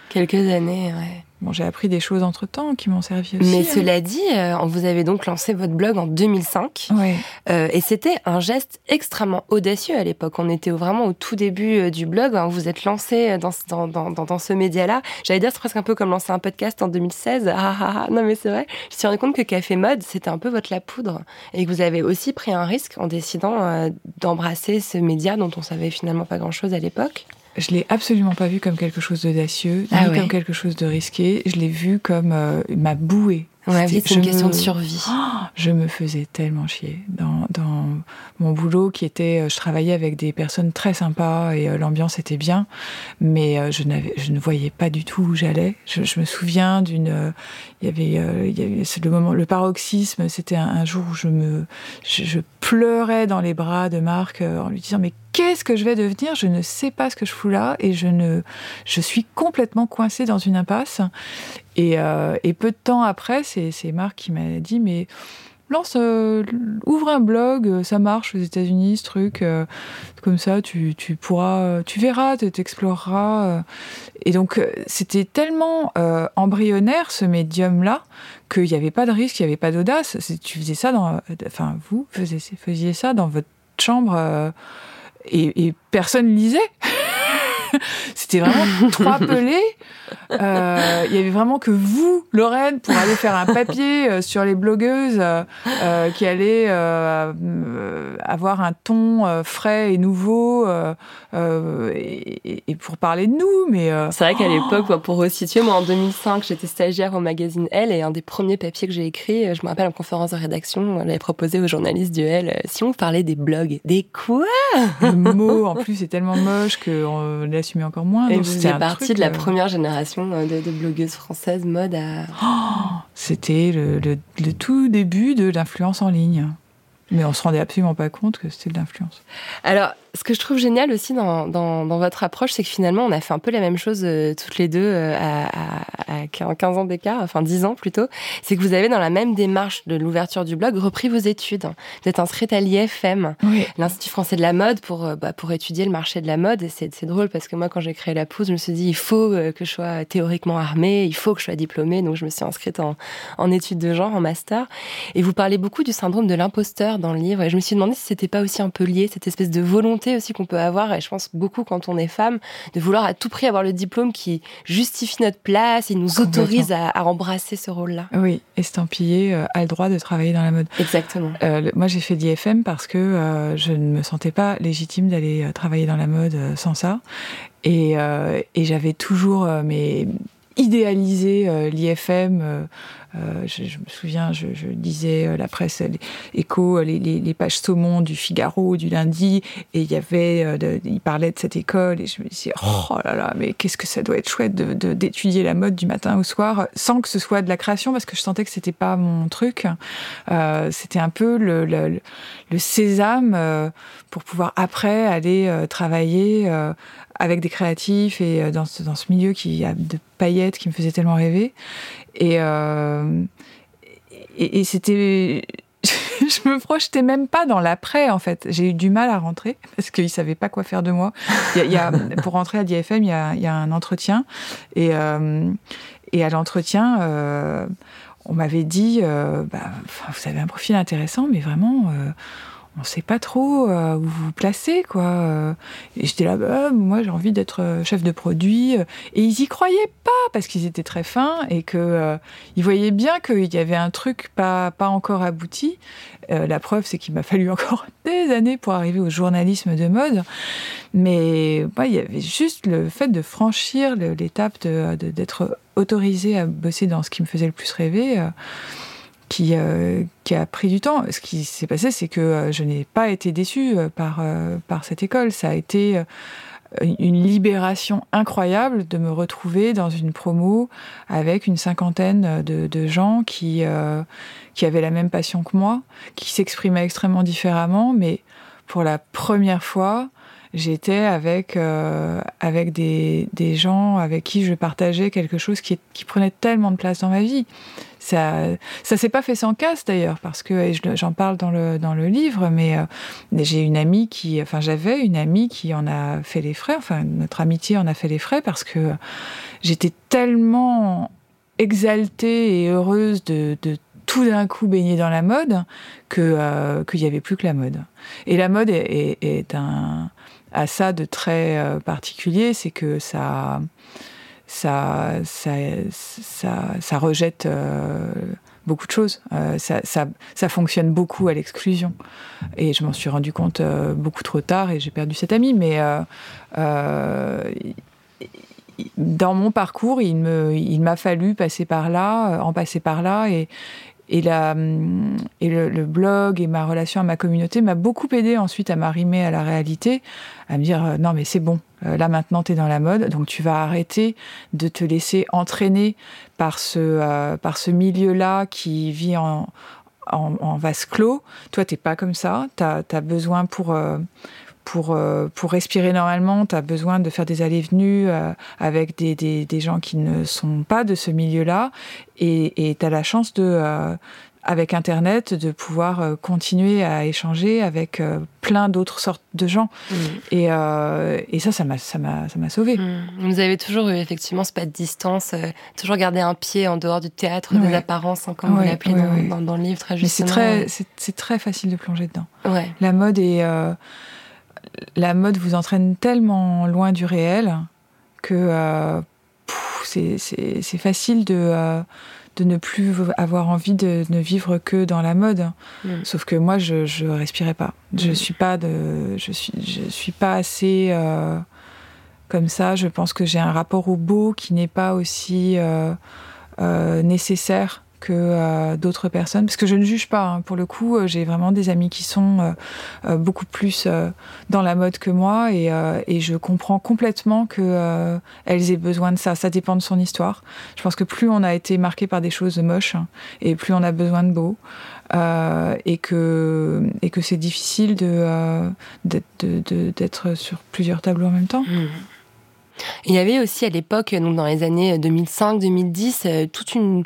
Quelques années, ouais. Bon, j'ai appris des choses entre temps qui m'ont servi aussi. Mais hein. cela dit, euh, vous avez donc lancé votre blog en 2005. Euh, et c'était un geste extrêmement audacieux à l'époque. On était vraiment au tout début euh, du blog. Hein. Vous êtes lancé dans, dans, dans, dans ce média-là. J'allais dire, c'est presque un peu comme lancer un podcast en 2016. Ah, ah, ah. Non, mais c'est vrai. Je me suis rendu compte que Café Mode, c'était un peu votre la poudre. Et que vous avez aussi pris un risque en décidant d'embrasser ce média dont on savait finalement pas grand-chose à l'époque je l'ai absolument pas vu comme quelque chose d'audacieux, ah ni comme quelque chose de risqué. Je l'ai vu comme euh, ma bouée. Ouais, c'est une question me- de survie. je me faisais tellement chier dans, dans mon boulot qui était, euh, je travaillais avec des personnes très sympas et euh, l'ambiance était bien, mais euh, je, ne voyais pas du tout où j'allais. Je, je me souviens d'une, il y avait, il y avait c'est le moment, le paroxysme, c'était un, un jour où je me, je, je pleurais dans les bras de Marc en lui disant mais qu'est-ce que je vais devenir? Je ne sais pas ce que je fous là et je ne, je suis complètement coincée dans une impasse. Et, euh, peu de temps après, c'est, Marc qui m'a dit mais lance, euh, ouvre un blog, euh, ça marche aux États-Unis, ce truc, comme ça, tu, tu pourras, tu verras, tu t'exploreras. Et donc, c'était tellement embryonnaire ce médium-là qu'il n'y avait pas de risque, il n'y avait pas d'audace. Tu faisais ça dans, enfin, vous faisiez, faisiez ça dans votre chambre et, et personne lisait. C'était vraiment trois pelés. Euh, Il y avait vraiment que vous, Lorraine, pour aller faire un papier euh, sur les blogueuses euh, euh, qui allaient euh, euh, avoir un ton euh, frais et nouveau euh, euh, et, et pour parler de nous. Mais euh, C'est vrai qu'à l'époque, moi, pour resituer, moi en 2005, j'étais stagiaire au magazine Elle et un des premiers papiers que j'ai écrit, euh, je me rappelle en conférence de rédaction, j'avais proposé aux journalistes du Elle, euh, si on parlait des blogs, des quoi? Le mot en plus est tellement moche qu'on l'assumait encore moins. Et vous c'était un partie de la euh, première génération euh, de, de blogueuses françaises mode à... C'était le, le- le tout début de l'influence en ligne. Mais on se rendait absolument pas compte que c'était de l'influence. Alors, ce que je trouve génial aussi dans, dans, dans votre approche, c'est que finalement, on a fait un peu la même chose euh, toutes les deux euh, à, à, à 15 ans d'écart, enfin 10 ans plutôt. C'est que vous avez, dans la même démarche de l'ouverture du blog, repris vos études. Vous êtes inscrite à l'IFM, Oui. l'Institut français de la mode, pour, euh, bah, pour étudier le marché de la mode. Et c'est drôle parce que moi, quand j'ai créé la pousse, je me suis dit, il faut que je sois théoriquement armée, il faut que je sois diplômée. Donc, je me suis inscrite en, en études de genre, en master. Et vous parlez beaucoup du syndrome de l'imposteur dans le livre. Et je me suis demandé si c'était pas aussi un peu lié, cette espèce de volonté aussi qu'on peut avoir, et je pense beaucoup quand on est femme, de vouloir à tout prix avoir le diplôme qui justifie notre place et nous autorise à, à embrasser ce rôle-là. Oui, estampillé euh, a le droit de travailler dans la mode. Exactement. Euh, le- moi, j'ai fait l'IFM parce que euh, je ne me sentais pas légitime d'aller euh, travailler dans la mode sans ça. Et, et j'avais toujours mais, idéalisé l'IFM. Euh, euh, je, je me souviens, je, je lisais euh, la presse les, écho, les, les, les pages saumon du Figaro, du lundi, et il y avait, euh, de- il parlait de cette école, et je me disais, oh là là, mais qu'est-ce que ça doit être chouette d'étudier la mode du matin au soir, sans que ce soit de la création, parce que je sentais que c'était pas mon truc. Euh, c'était un peu le, le, sésame euh, pour pouvoir après aller euh, travailler euh, avec des créatifs et euh, dans ce, dans ce milieu qui a de paillettes qui me faisait tellement rêver. Et, euh, et, et c'était. je me projetais même pas dans l'après, en fait. J'ai eu du mal à rentrer parce qu'ils savaient pas quoi faire de moi. Il y a, il y a- pour rentrer à l'IFM, il y a, il y a un entretien. Et, euh, et à l'entretien, euh, on m'avait dit bah, Vous avez un profil intéressant, mais vraiment. Euh, on sait pas trop euh, où vous vous placez, quoi. Euh, Et j'étais là, bah, moi j'ai envie d'être euh, chef de produit. Et ils y croyaient pas parce qu'ils étaient très fins et que euh, ils voyaient bien qu'il y avait un truc pas encore abouti. Euh, la preuve, c'est qu'il m'a fallu encore des années pour arriver au journalisme de mode. Mais il y avait juste le fait de franchir l'étape de- de- d'être autorisé à bosser dans ce qui me faisait le plus rêver. Euh, qui, a pris du temps. Ce qui s'est passé, c'est que euh, je n'ai pas été déçue euh, par, par cette école. Ça a été une libération incroyable de me retrouver dans une promo avec une cinquantaine de, gens qui, qui avaient la même passion que moi, qui s'exprimaient extrêmement différemment, mais pour la première fois, j'étais avec, avec des, des gens avec qui je partageais quelque chose qui, qui prenait tellement de place dans ma vie. Ça, ça s'est pas fait sans casse d'ailleurs, parce que j'en parle dans le, dans le livre, mais euh, j'ai une amie qui, enfin j'avais une amie qui en a fait les frais, enfin notre amitié en a fait les frais parce que j'étais tellement exaltée et heureuse de, tout d'un coup baigner dans la mode que euh, qu'il y avait plus que la mode. Et la mode est un à ça de très euh, particulier, c'est que ça ça, ça, ça, rejette euh, beaucoup de choses. Euh, ça, ça, ça fonctionne beaucoup à l'exclusion. Et je m'en suis rendu compte euh, beaucoup trop tard et j'ai perdu cette amie. Mais dans mon parcours, il me, il m'a fallu passer par là, en passer par là, et, et, la, et le, blog et ma relation à ma communauté m'a beaucoup aidé ensuite à m'arrimer à la réalité, à me dire non mais c'est bon, là maintenant tu es dans la mode, donc tu vas arrêter de te laisser entraîner par ce, par ce milieu-là qui vit en, en, vase clos. Toi, t'es pas comme ça. Tu as, besoin pour, euh, pour, euh, pour respirer normalement, tu as besoin de faire des allées-venues euh, avec des, des, gens qui ne sont pas de ce milieu-là. Et tu as la chance de avec Internet, de pouvoir euh, continuer à échanger avec euh, plein d'autres sortes de gens. Mm. Et, euh, et, ça, ça m'a, ça m'a, ça m'a sauvé. Mm. Vous avez toujours eu effectivement ce pas de distance, toujours gardé un pied en dehors du théâtre, des apparences, hein, comme vous l'appelez dans, dans, le livre très justement. Mais c'est très, c'est, très facile de plonger dedans. La mode est, la mode vous entraîne tellement loin du réel que c'est, c'est, c'est facile de de ne plus avoir envie de ne vivre que dans la mode. Mm. Sauf que moi, je, je respirais pas. Je mm. suis pas de, je suis, je suis pas assez euh, comme ça. Je pense que j'ai un rapport au beau qui n'est pas aussi euh, euh, nécessaire euh, d'autres personnes, parce que je ne juge pas. Hein. Pour le coup, euh, j'ai vraiment des amis qui sont euh, beaucoup plus dans la mode que moi, et, je comprends complètement que elles aient besoin de ça. Ça dépend de son histoire. Je pense que plus on a été marqué par des choses moches, hein, et plus on a besoin de beau. et que et que c'est difficile de d'être sur plusieurs tableaux en même temps. Mmh. Il y avait aussi à l'époque, donc dans les années 2005-2010, toute une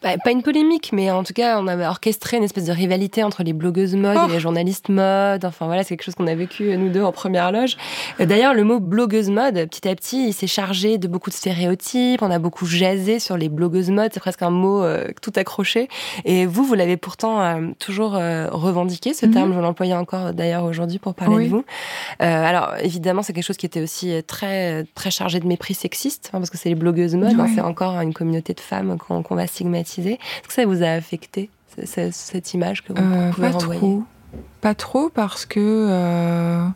pas une polémique, mais en tout cas, on avait orchestré une espèce de rivalité entre les blogueuses mode et oh. les journalistes mode. Enfin voilà, c'est quelque chose qu'on a vécu nous deux en première loge. Euh, d'ailleurs, le mot blogueuse mode, petit à petit, il s'est chargé de beaucoup de stéréotypes. On a beaucoup jasé sur les blogueuses mode. C'est presque un mot euh, tout accroché. Et vous, vous l'avez pourtant euh, toujours revendiqué ce terme. Mhm. Je l'employais encore d'ailleurs aujourd'hui pour parler de vous. alors évidemment, c'est quelque chose qui était aussi très très chargé de mépris sexiste, hein, parce que c'est les blogueuses mode. Hein, c'est encore une communauté de femmes qu'on va stigmatiser est-ce que ça vous a affecté, cette image que vous euh, pouvez pas Trop. Pas trop parce que euh,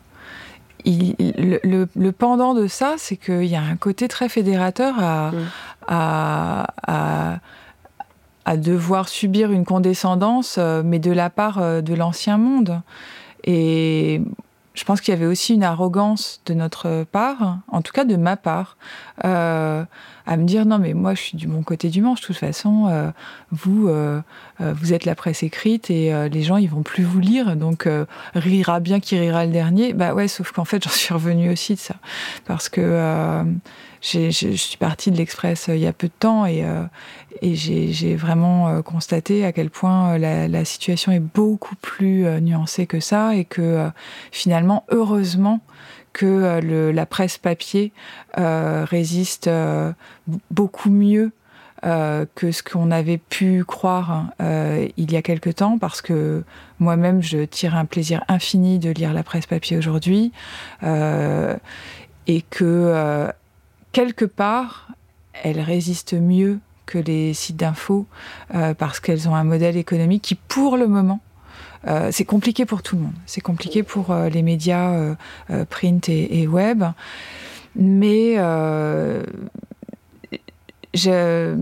le, pendant de ça, c'est qu'il y a un côté très fédérateur à, mm. à, à, devoir subir une condescendance, euh, mais de la part de l'ancien monde. Et je pense qu'il y avait aussi une arrogance de notre part, en tout cas de ma part, euh, à me dire non mais moi je suis du bon côté du manche. De toute façon, euh, vous euh, vous êtes la presse écrite et les gens ils vont plus vous lire, donc rira bien qui rira le dernier. Bah ouais, sauf qu'en fait j'en suis revenue aussi de ça parce que je suis partie de l'Express il y a peu de temps et, et j'ai vraiment constaté à quel point la, la, situation est beaucoup plus nuancée que ça et que finalement, heureusement, que euh, la presse papier euh, résiste euh, beaucoup mieux que ce qu'on avait pu croire il y a quelque temps, parce que moi-même, je tire un plaisir infini de lire la presse papier aujourd'hui, et que quelque part, elle résiste mieux que les sites d'infos, parce qu'elles ont un modèle économique qui, pour le moment, euh, c'est compliqué pour tout le monde. C'est compliqué pour euh, les médias euh, print et, web. Mais j'avais,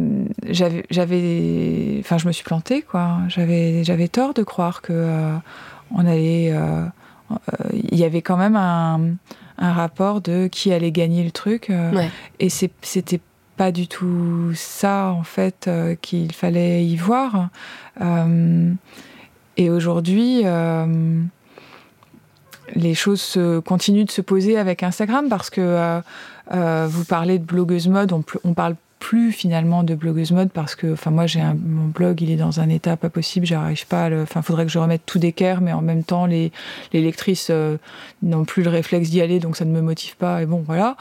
enfin, je me suis plantée, quoi. J'avais, j'avais tort de croire que on allait. Il y avait quand même un, rapport de qui allait gagner le truc. Et c'était pas du tout ça, en fait, qu'il fallait y voir. Et aujourd'hui, euh, les choses continuent de se poser avec Instagram parce que euh, euh, vous parlez de blogueuse mode, on, on parle plus finalement de blogueuse mode parce que enfin moi j'ai mon blog il est dans un état pas possible j'arrive pas à enfin faudrait que je remette tout d'équerre mais en même temps les, les lectrices n'ont plus le réflexe d'y aller donc ça ne me motive pas et bon voilà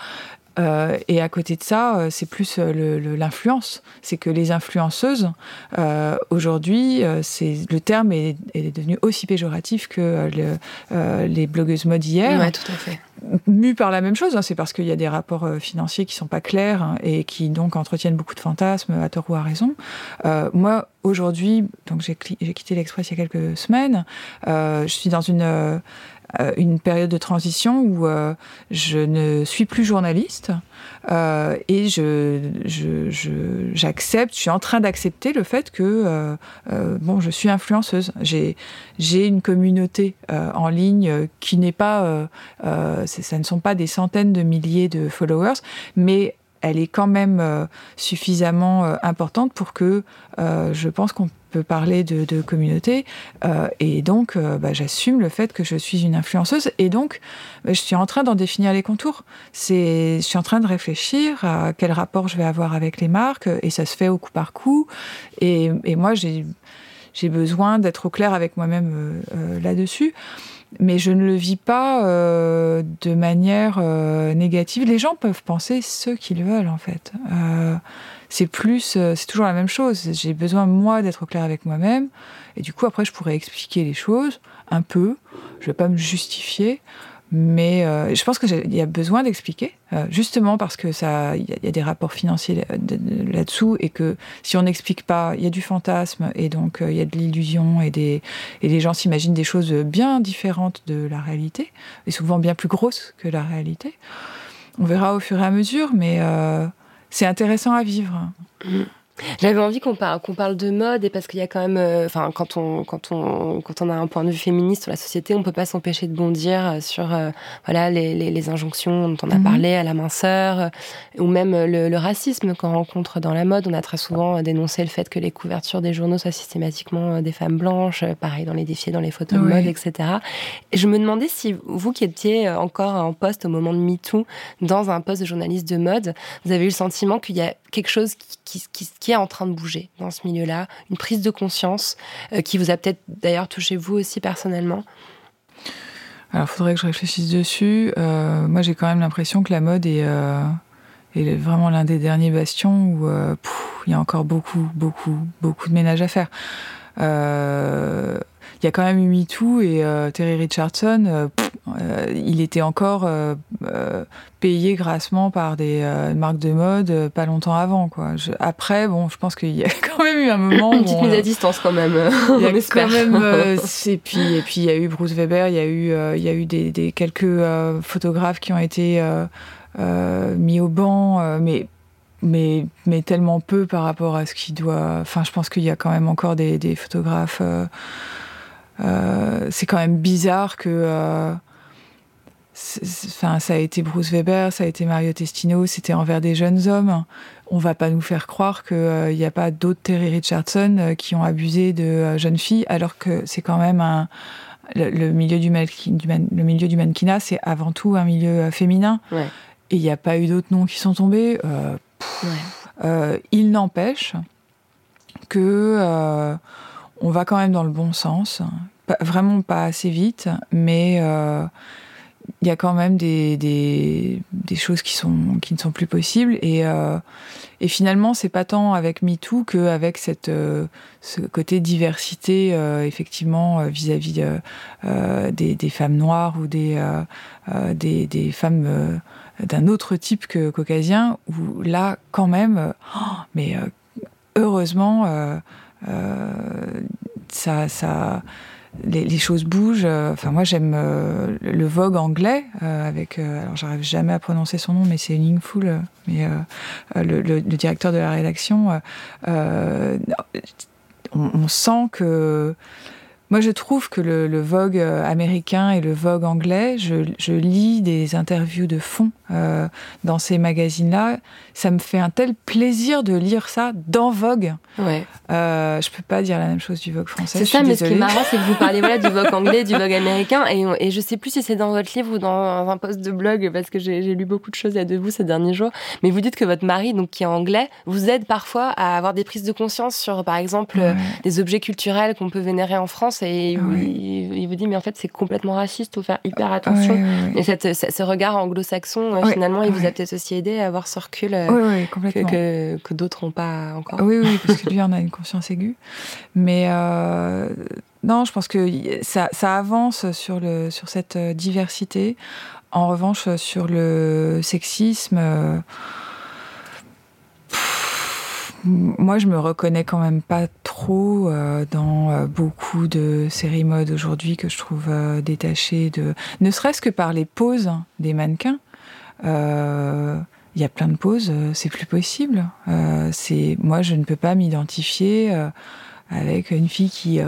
euh, et à côté de ça, euh, c'est plus euh, l'influence. C'est que les influenceuses, aujourd'hui, c'est le terme est, devenu aussi péjoratif que les blogueuses mode hier. Ouais, tout à fait. Mu par la même chose, hein, c'est parce qu'il y a des rapports financiers qui sont pas clairs hein, et qui donc entretiennent beaucoup de fantasmes à tort ou à raison. moi, aujourd'hui, donc j'ai quitté l'Express il y a quelques semaines. je suis dans une euh, une période de transition où euh, je ne suis plus journaliste euh, et je, j'accepte, je, je, suis en train d'accepter le fait que bon, je suis influenceuse. J'ai, j'ai une communauté en ligne qui n'est pas, ça ne sont pas des centaines de milliers de followers, mais elle est quand même suffisamment importante pour que je pense qu'on peut parler de, communauté. Euh, et donc, euh, bah, j'assume le fait que je suis une influenceuse. Et donc, bah, je suis en train d'en définir les contours. Je suis en train de réfléchir à quel rapport je vais avoir avec les marques. Et ça se fait au coup par coup. Et moi, j'ai, j'ai besoin d'être au clair avec moi-même euh, là-dessus mais je ne le vis pas euh, de manière euh, négative. Les gens peuvent penser ce qu'ils veulent en fait. Euh, c'est plus, euh, c'est toujours la même chose. J'ai besoin moi d'être clair avec moi-même, et du coup après je pourrais expliquer les choses un peu. Je vais pas me justifier, mais euh, je pense qu'il y a besoin d'expliquer, euh, justement parce que ça, il y, a des rapports financiers là-dessous et que si on n'explique pas, il y a du fantasme et donc il y a de l'illusion et des et les gens s'imaginent des choses bien différentes de la réalité et souvent bien plus grosses que la réalité. On verra au fur et à mesure, mais c'est intéressant à vivre. Mm. J'avais envie qu'on parle, qu'on parle de mode et parce qu'il y a quand même, euh, enfin, quand on, quand on, quand on a un point de vue féministe sur la société, on peut pas s'empêcher de bondir euh, sur, euh, voilà, les, les, les, injonctions dont on a mhm. parlé à la minceur, ou même le, le racisme qu'on rencontre dans la mode. On a très souvent dénoncé le fait que les couvertures des journaux soient systématiquement des femmes blanches, pareil dans les défis, dans les photos de mode, etc. Et je me demandais si vous qui étiez encore en poste au moment de MeToo, dans un poste de journaliste de mode, vous avez eu le sentiment qu'il y a quelque chose qui, est en train de bouger dans ce milieu-là, une prise de conscience euh, qui vous a peut-être d'ailleurs touché vous aussi personnellement. Alors, il faudrait que je réfléchisse dessus. Euh, moi, j'ai quand même l'impression que la mode est, euh, est vraiment l'un des derniers bastions où il y a encore beaucoup, beaucoup, beaucoup de ménage à faire il y a quand même eu MeToo et euh, Terry Richardson, euh, euh, il était encore payé grassement par des marques de mode pas longtemps avant. Quoi. après, bon, je pense qu'il y a quand même eu un moment. Une petite mise à distance quand même. Il y a quand même. et puis, et puis il y a eu Bruce Weber, il y a eu, il y a eu des, des quelques photographes qui ont été mis au banc, mais mais, mais tellement peu par rapport à ce qui doit. Enfin, je pense qu'il y a quand même encore des, des photographes euh, c'est quand même bizarre que. Euh, enfin, ça a été Bruce Weber, ça a été Mario Testino, c'était envers des jeunes hommes. On va pas nous faire croire qu'il n'y euh, a pas d'autres Terry Richardson qui ont abusé de jeunes filles, alors que c'est quand même un, le, milieu du, le milieu du mannequinat, c'est avant tout un milieu féminin. Et il n'y a pas eu d'autres noms qui sont tombés. il n'empêche que on va quand même dans le bon sens. vraiment pas assez vite, mais euh, il y a quand même des, choses qui, ne sont plus possibles. Et, euh, et finalement, c'est pas tant avec MeToo qu'avec euh, ce côté diversité, effectivement, vis-à-vis des, femmes noires ou des, femmes d'un autre type que caucasien, où là, quand même, oh, mais heureusement, euh, ça, ça, les, choses bougent. Enfin, moi, j'aime euh, le Vogue anglais avec. alors, j'arrive jamais à prononcer son nom, mais c'est Ningful, mais le, le, directeur de la rédaction. on, sent que moi, je trouve que le, Vogue euh, américain et le Vogue anglais, je, lis des interviews de fond euh, dans ces magazines-là. Ça me fait un tel plaisir de lire ça dans Vogue. Ouais. Euh, je peux pas dire la même chose du Vogue français. C'est ça, mais ce qui est marrant, c'est que vous parlez voilà, du Vogue anglais, du Vogue américain, et, et je sais plus si c'est dans votre livre ou dans un post de blog, parce que j'ai lu beaucoup de choses à de vous ces derniers jours. Mais vous dites que votre mari, donc qui est anglais, vous aide parfois à avoir des prises de conscience sur, par exemple, des objets culturels qu'on peut vénérer en France et ah il, vous dit mais en fait c'est complètement raciste, faut faire hyper attention. et cette, ce regard anglo-saxon, euh, finalement, il vous a peut-être aussi aidé à avoir ce recul euh, que, que, d'autres n'ont pas encore. Oui, oui, parce que lui en a une conscience aiguë. Mais euh, non, je pense que ça, ça, avance sur, le, sur cette diversité. En revanche, sur le sexisme moi, je me reconnais quand même pas trop trop dans beaucoup de séries mode aujourd'hui que je trouve détachées de, ne serait-ce que par les poses des mannequins. Il y a plein de poses, c'est plus possible. c'est moi, je ne peux pas m'identifier avec une fille qui,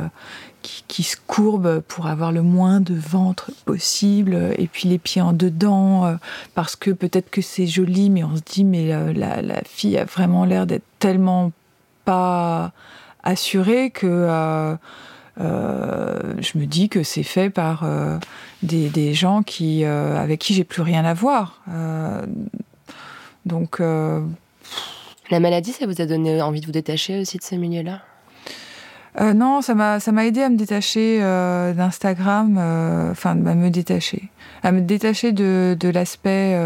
qui, se courbe pour avoir le moins de ventre possible, et puis les pieds en dedans, euh, parce que peut-être que c'est joli, mais on se dit, mais euh, la, fille a vraiment l'air d'être tellement pas assurée que euh, je me dis que c'est fait par des, gens qui, avec qui j'ai plus rien à voir. donc. la maladie, ça vous a donné envie de vous détacher aussi de ce milieu-là euh, non, ça m'a ça m'a aidé à me détacher euh, d'Instagram, euh, enfin à me détacher, à me détacher de, de l'aspect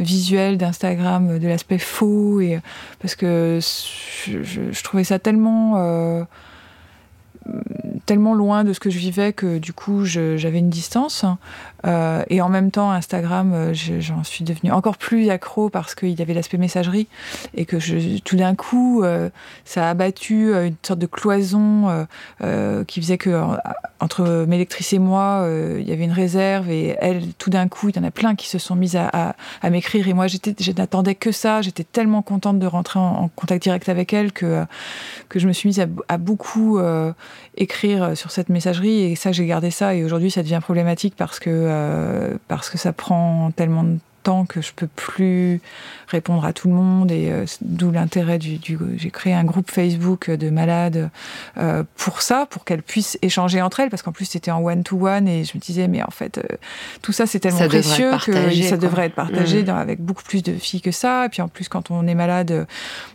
visuel d'Instagram, de l'aspect faux et parce que je, je trouvais ça tellement tellement loin de ce que je vivais que du coup j'avais une distance. Euh, et en même temps, Instagram, euh, j'en suis devenue encore plus accro parce qu'il y avait l'aspect messagerie et que tout d'un coup, euh, ça a abattu une sorte de cloison qui faisait que entre mes lectrices et moi, il y avait une réserve et elle, tout d'un coup, il y en a plein qui se sont mises à, m'écrire et moi, je n'attendais que ça. J'étais tellement contente de rentrer en, contact direct avec elle que que je me suis mise à beaucoup écrire sur cette messagerie. Et ça, j'ai gardé ça. Et aujourd'hui, ça devient problématique parce que euh, parce que ça prend tellement de temps que je peux plus répondre à tout le monde et euh, d'où l'intérêt du, j'ai créé un groupe Facebook de malades euh, pour ça pour qu'elles puissent échanger entre elles parce qu'en plus c'était en one to one et je me disais mais en fait tout ça c'est tellement précieux que ça devrait être partagé mmh. avec beaucoup plus de filles que ça et puis en plus quand on est malade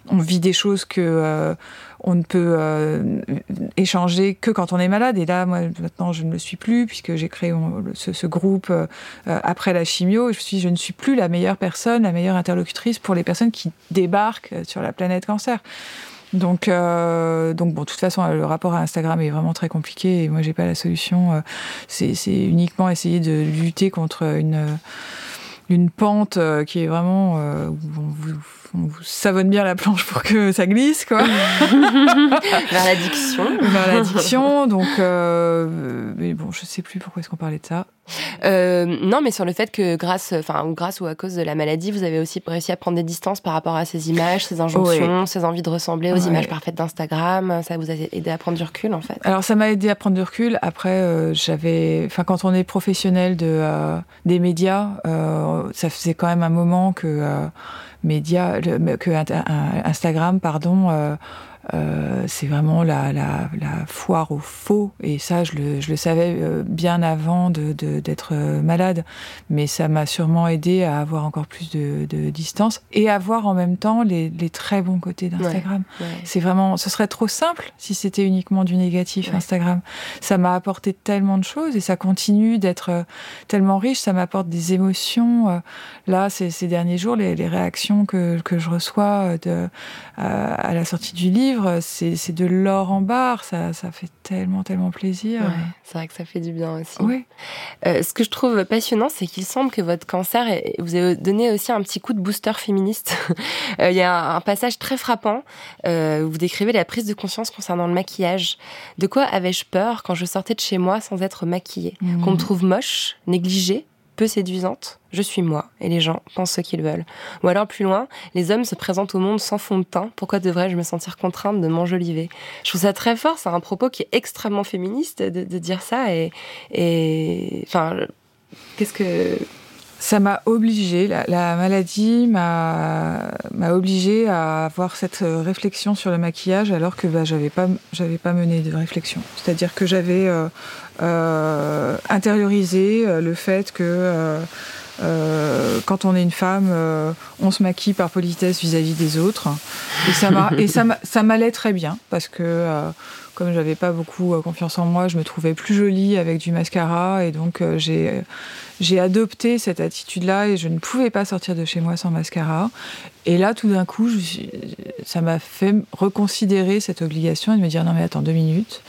on vit des choses que on ne peut euh, échanger que quand on est malade. Et là, moi, maintenant, je ne le suis plus puisque j'ai créé ce, groupe euh, après la chimio. je suis, je ne suis plus la meilleure personne, la meilleure interlocutrice pour les personnes qui débarquent sur la planète cancer. Donc, euh, donc bon, de toute façon, le rapport à Instagram est vraiment très compliqué et moi, j'ai pas la solution. C'est uniquement essayer de lutter contre une une pente qui est vraiment où vous on vous savonne bien la planche pour que ça glisse, quoi. Vers l'addiction. Vers l'addiction. Donc, euh, mais bon, je sais plus pourquoi est-ce qu'on parlait de ça. Euh, non, mais sur le fait que grâce, enfin, grâce ou à cause de la maladie, vous avez aussi réussi à prendre des distances par rapport à ces images, ces injonctions, ces envies de ressembler aux images parfaites d'Instagram. Ça vous a aidé à prendre du recul, en fait. Alors, ça m'a aidé à prendre du recul. Après, euh, j'avais, enfin, quand on est professionnel de euh, des médias, ça faisait quand même un moment que médias, que Instagram, pardon, euh, c'est vraiment la, la, la, foire au faux. Et ça, je le, je le savais euh, bien avant d'être euh, malade. Mais ça m'a sûrement aidé à avoir encore plus de, de distance et à voir en même temps les, les très bons côtés d'Instagram. C'est vraiment, ce serait trop simple si c'était uniquement du négatif, Instagram. Ça m'a apporté tellement de choses et ça continue d'être tellement riche. Ça m'apporte des émotions. Là, ces, ces derniers jours, les, les réactions que, que je reçois de, à la sortie du livre, c'est de l'or en barre. Ça, ça fait tellement, tellement plaisir. c'est vrai que ça fait du bien aussi. Euh, ce que je trouve passionnant, c'est qu'il semble que votre cancer vous a donné aussi un petit coup de booster féministe. Euh, il y a un, passage très frappant euh, où vous décrivez la prise de conscience concernant le maquillage. De quoi avais-je peur quand je sortais de chez moi sans être maquillée? Qu'on me mmh. trouve moche, négligée, peu séduisante. Je suis moi et les gens pensent ce qu'ils veulent. Ou alors plus loin, les hommes se présentent au monde sans fond de teint, pourquoi devrais-je me sentir contrainte de m'enjoliver? Je trouve ça très fort, c'est un propos qui est extrêmement féministe de, dire ça et, enfin, qu'est-ce que ça m'a obligé, la, maladie m'a obligé à avoir cette réflexion sur le maquillage alors que bah, j'avais pas pas mené de réflexion. C'est-à-dire que j'avais euh, euh, intériorisé euh, le fait que euh, quand on est une femme, euh, on se maquille par politesse vis-à-vis des autres. Et ça m'allait très bien parce que euh, comme j'avais pas beaucoup confiance en moi, je me trouvais plus jolie avec du mascara et donc j'ai j'ai adopté cette attitude-là et je ne pouvais pas sortir de chez moi sans mascara. Et là, tout d'un coup, ça m'a fait reconsidérer cette obligation et de me dire non mais attends deux minutes.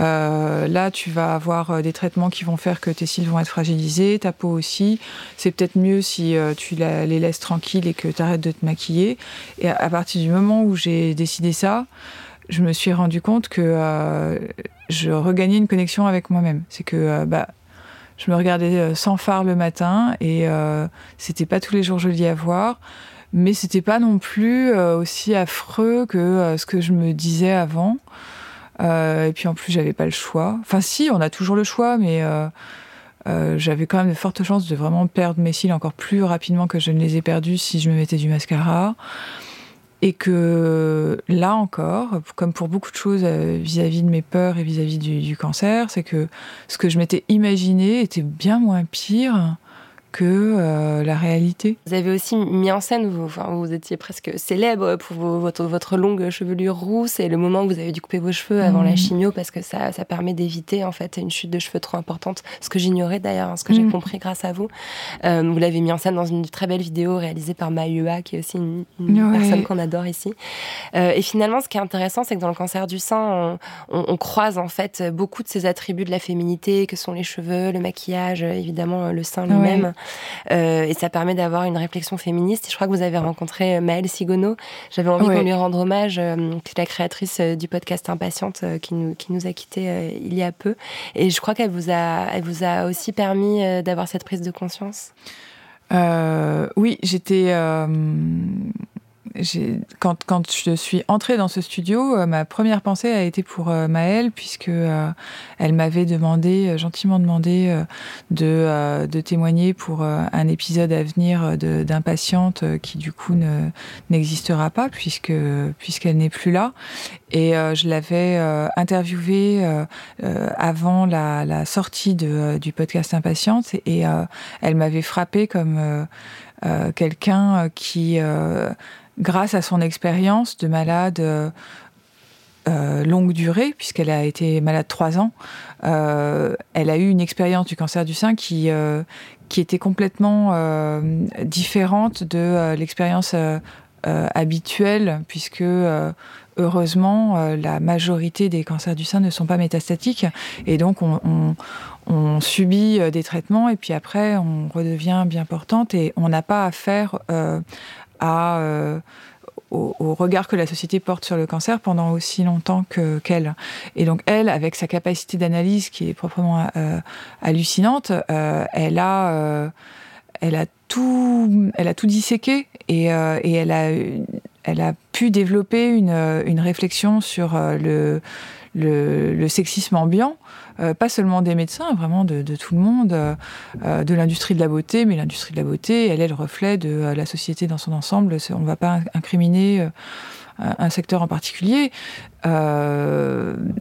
Euh, là, tu vas avoir euh, des traitements qui vont faire que tes cils vont être fragilisés, ta peau aussi. C'est peut-être mieux si euh, tu les laisses tranquilles et que tu arrêtes de te maquiller. Et à, partir du moment où j'ai décidé ça, je me suis rendu compte que euh, je regagnais une connexion avec moi-même. C'est que euh, bah, je me regardais euh, sans phare le matin et c'était pas tous les jours joli à voir, mais c'était pas non plus aussi affreux que ce que je me disais avant. et puis en plus, j'avais pas le choix. Enfin, si, on a toujours le choix, mais j'avais quand même de fortes chances de vraiment perdre mes cils encore plus rapidement que je ne les ai perdus si je me mettais du mascara. Et que là encore, comme pour beaucoup de choses euh, vis-à-vis de mes peurs et vis-à-vis du, du, cancer, c'est que ce que je m'étais imaginé était bien moins pire que euh, la réalité. Vous avez aussi mis en scène, vous, enfin, vous étiez presque célèbre pour votre, votre, longue chevelure rousse et le moment où vous avez dû couper vos cheveux avant la mmh. chimio parce que ça, ça permet d'éviter en fait une chute de cheveux trop importante, ce que j'ignorais d'ailleurs, ce que j'ai mmh. compris grâce à vous. Euh, vous l'avez mis en scène dans une très belle vidéo réalisée par Mayua, qui est aussi une, personne qu'on adore ici. Euh, et finalement, ce qui est intéressant, c'est que dans le cancer du sein, on, on, croise en fait beaucoup de ces attributs de la féminité, que sont les cheveux, le maquillage, évidemment le sein lui-même. Euh, et ça permet d'avoir une réflexion féministe. Je crois que vous avez rencontré euh, Maëlle Sigono. J'avais envie de lui rendre hommage, euh, qui est la créatrice du podcast Impatiente, qui, nous, qui nous a quittés il y a peu. Et je crois qu'elle vous a, elle vous a aussi permis d'avoir cette prise de conscience. oui, j'étais quand, quand je suis entrée dans ce studio, euh, ma première pensée a été pour euh, Maëlle, puisque euh, elle m'avait demandé, gentiment demandé, de, de, témoigner pour un épisode à venir d'impatiente qui du coup n'existera pas puisque puisqu'elle n'est plus là. Et je l'avais interviewée avant la, la sortie de, du podcast Impatiente et elle m'avait frappée comme quelqu'un qui grâce à son expérience de malade euh, euh, longue durée, puisqu'elle a été malade trois ans, euh, elle a eu une expérience du cancer du sein qui, qui était complètement différente de l'expérience habituelle, puisque heureusement, la majorité des cancers du sein ne sont pas métastatiques. Et donc, on, subit des traitements et puis après, on redevient bien portante et on n'a pas affaire euh, au, regard que la société porte sur le cancer pendant aussi longtemps que qu'elle. Et donc elle, avec sa capacité d'analyse qui est proprement euh, hallucinante, euh, elle a, elle a tout, elle a tout disséqué et, et elle a, elle a pu développer une, une réflexion sur le, le, sexisme ambiant. Euh, pas seulement des médecins, vraiment de, tout le monde, euh, euh, de l'industrie de la beauté, mais l'industrie de la beauté, elle est le reflet de la société dans son ensemble. On ne va pas incriminer un secteur en particulier. comme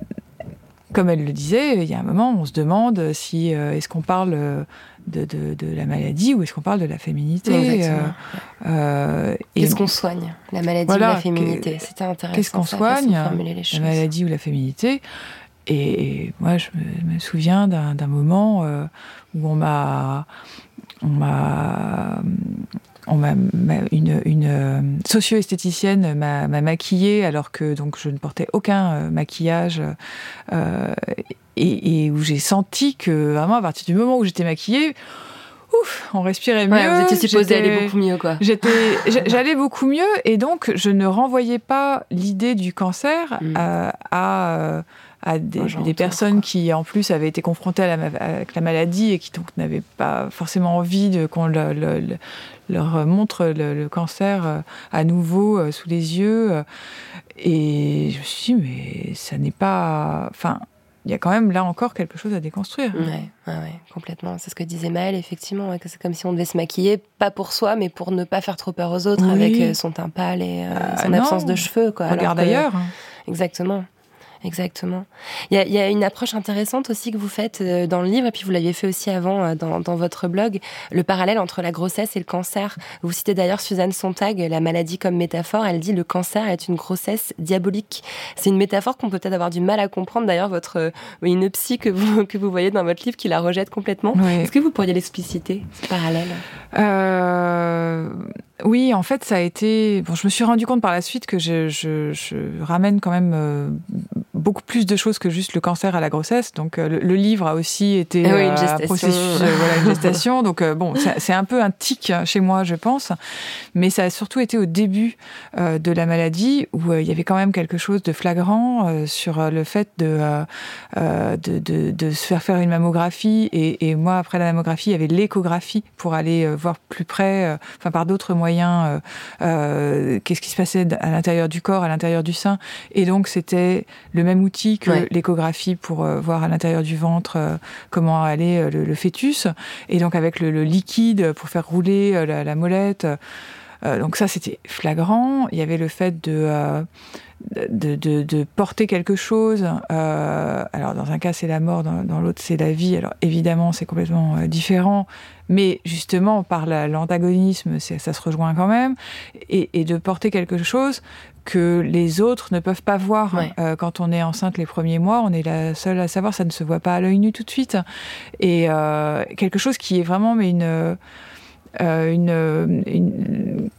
elle le disait, il y a un moment, on se demande si est-ce qu'on parle de, la maladie ou est-ce qu'on parle de la féminité Qu'est-ce qu'on soigne La maladie ou la féminité. C'était intéressant. Qu'est-ce qu'on soigne La maladie ou la féminité. Et, moi, je me, souviens d'un moment euh, où on m'a, on m'a, on m'a, une, une euh, socio-esthéticienne m'a, maquillée alors que donc je ne portais aucun euh, maquillage et, où j'ai senti que vraiment à partir du moment où j'étais maquillée, ouf, on respirait mieux. Ouais, vous étiez supposé aller beaucoup mieux, quoi. J'étais, j'allais beaucoup mieux, et donc je ne renvoyais pas l'idée du cancer mm. à, à des, personnes qui en plus avaient été confrontées à la, avec la maladie et qui donc n'avaient pas forcément envie qu'on leur montre le, cancer euh, à nouveau euh, sous les yeux. Et je me suis dit, mais ça n'est pas. Enfin, il y a quand même là encore quelque chose à déconstruire. Oui, ouais, complètement. C'est ce que disait Maëlle, effectivement, que c'est comme si on devait se maquiller, pas pour soi, mais pour ne pas faire trop peur aux autres avec euh, son teint pâle et son absence de cheveux. Quoi, Regarde ailleurs. Exactement. Exactement. Il y, a, il y, a, une approche intéressante aussi que vous faites euh, dans le livre, et puis vous l'aviez fait aussi avant euh, dans, dans, votre blog, le parallèle entre la grossesse et le cancer. Vous citez d'ailleurs Suzanne Sontag, la maladie comme métaphore. Elle dit le cancer est une grossesse diabolique. C'est une métaphore qu'on peut peut-être avoir du mal à comprendre. D'ailleurs, votre euh, une psy que vous que vous voyez dans votre livre qui la rejette complètement. Est-ce que vous pourriez l'expliciter ce parallèle? Euh, Oui, en fait, ça a été. Bon, je me suis rendu compte par la suite que je, je, je ramène quand même beaucoup plus de choses que juste le cancer à la grossesse. Donc le, livre a aussi été ah oui, une un processus, voilà, une gestation. Donc bon, c'est un peu un tic chez moi, je pense, mais ça a surtout été au début de la maladie où il y avait quand même quelque chose de flagrant sur le fait de, de, de, de, se faire faire une mammographie et, et moi après la mammographie il y avait l'échographie pour aller voir plus près, enfin par d'autres moyens, qu'est-ce qui se passait à l'intérieur du corps, à l'intérieur du sein. Et donc, c'était le même outil que l'échographie pour euh, voir à l'intérieur du ventre euh, comment allait euh, le, fœtus. Et donc, avec le, liquide pour faire rouler la, molette. donc, ça, c'était flagrant. Il y avait le fait de. De, de, porter quelque chose. alors dans un cas c'est la mort, dans, dans l'autre c'est la vie. Alors évidemment c'est complètement différent, mais justement par l'antagonisme ça se rejoint quand même. Et, et, de porter quelque chose que les autres ne peuvent pas voir. Euh, quand on est enceinte les premiers mois, on est la seule à savoir, ça ne se voit pas à l'œil nu tout de suite. Et euh, quelque chose qui est vraiment mais une, euh, une,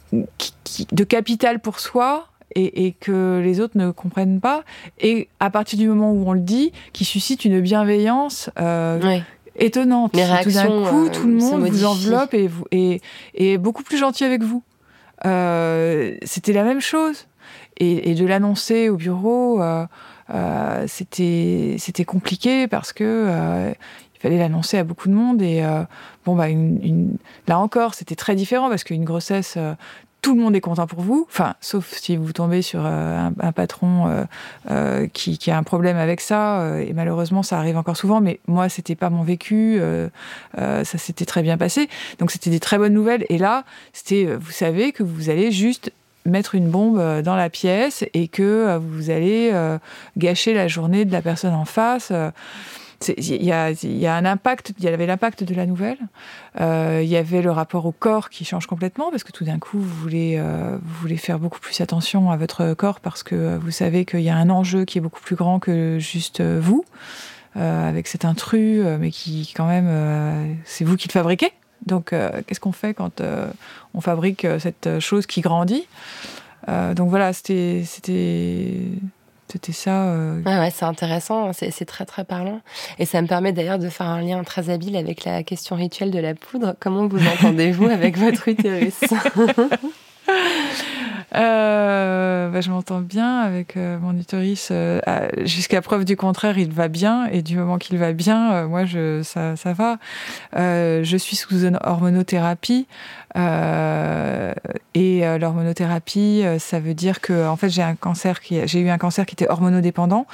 de capital pour soi. Et, et, que les autres ne comprennent pas, et à partir du moment où on le dit, qui suscite une bienveillance étonnante. Les tout d'un coup, tout le monde vous enveloppe et, vous, et, et beaucoup plus gentil avec vous. C'était la même chose et, de l'annoncer au bureau, euh, euh, c'était c'était compliqué parce que euh, il fallait l'annoncer à beaucoup de monde et bon bah là encore c'était très différent parce qu'une grossesse tout le monde est content pour vous, enfin, sauf si vous tombez sur un, patron qui, qui, a un problème avec ça, et malheureusement ça arrive encore souvent, mais moi c'était pas mon vécu, ça s'était très bien passé, donc c'était des très bonnes nouvelles, et là, c'était, vous savez que vous allez juste mettre une bombe euh, dans la pièce et que euh, vous allez euh, gâcher la journée de la personne en face. Il y, a, un impact, il y avait l'impact de la nouvelle, il y avait le rapport au corps qui change complètement parce que tout d'un coup vous voulez, vous voulez faire beaucoup plus attention à votre corps parce que vous savez qu'il y a un enjeu qui est beaucoup plus grand que juste vous, avec cet intrus, mais qui quand même, c'est vous qui le fabriquez. Donc, euh, qu'est-ce qu'on fait quand euh, on fabrique euh, cette chose qui grandit? Donc voilà, c'était c'était ça. Ah ouais, c'est intéressant, c'est très très parlant. Et ça me permet d'ailleurs de faire un lien très habile avec la question rituelle de la poudre. Comment vous entendez-vous avec votre utérus? Euh, bah, je m'entends bien avec euh, mon utérus. Euh, jusqu'à preuve du contraire, il va bien. Et du moment qu'il va bien, moi, je, ça, ça va. je suis sous une hormonothérapie. et l'hormonothérapie, ça veut dire que, en fait, j'ai un cancer qui, j'ai eu un cancer qui était hormonodépendant,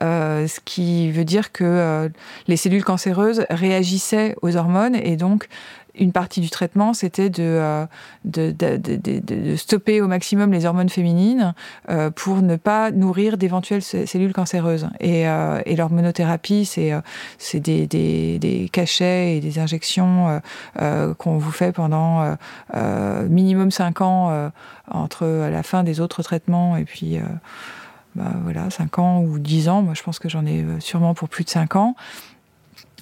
ce qui veut dire que les cellules cancéreuses réagissaient aux hormones et donc une partie du traitement, c'était euh, de, stopper au maximum les hormones féminines euh, pour ne pas nourrir d'éventuelles cellules cancéreuses. Et, euh, l'hormonothérapie, c'est des, cachets et des injections qu'on vous fait pendant minimum 5 ans entre la fin des autres traitements et puis... Bah voilà, 5 ans ou 10 ans, moi je pense que j'en ai sûrement pour plus de 5 ans.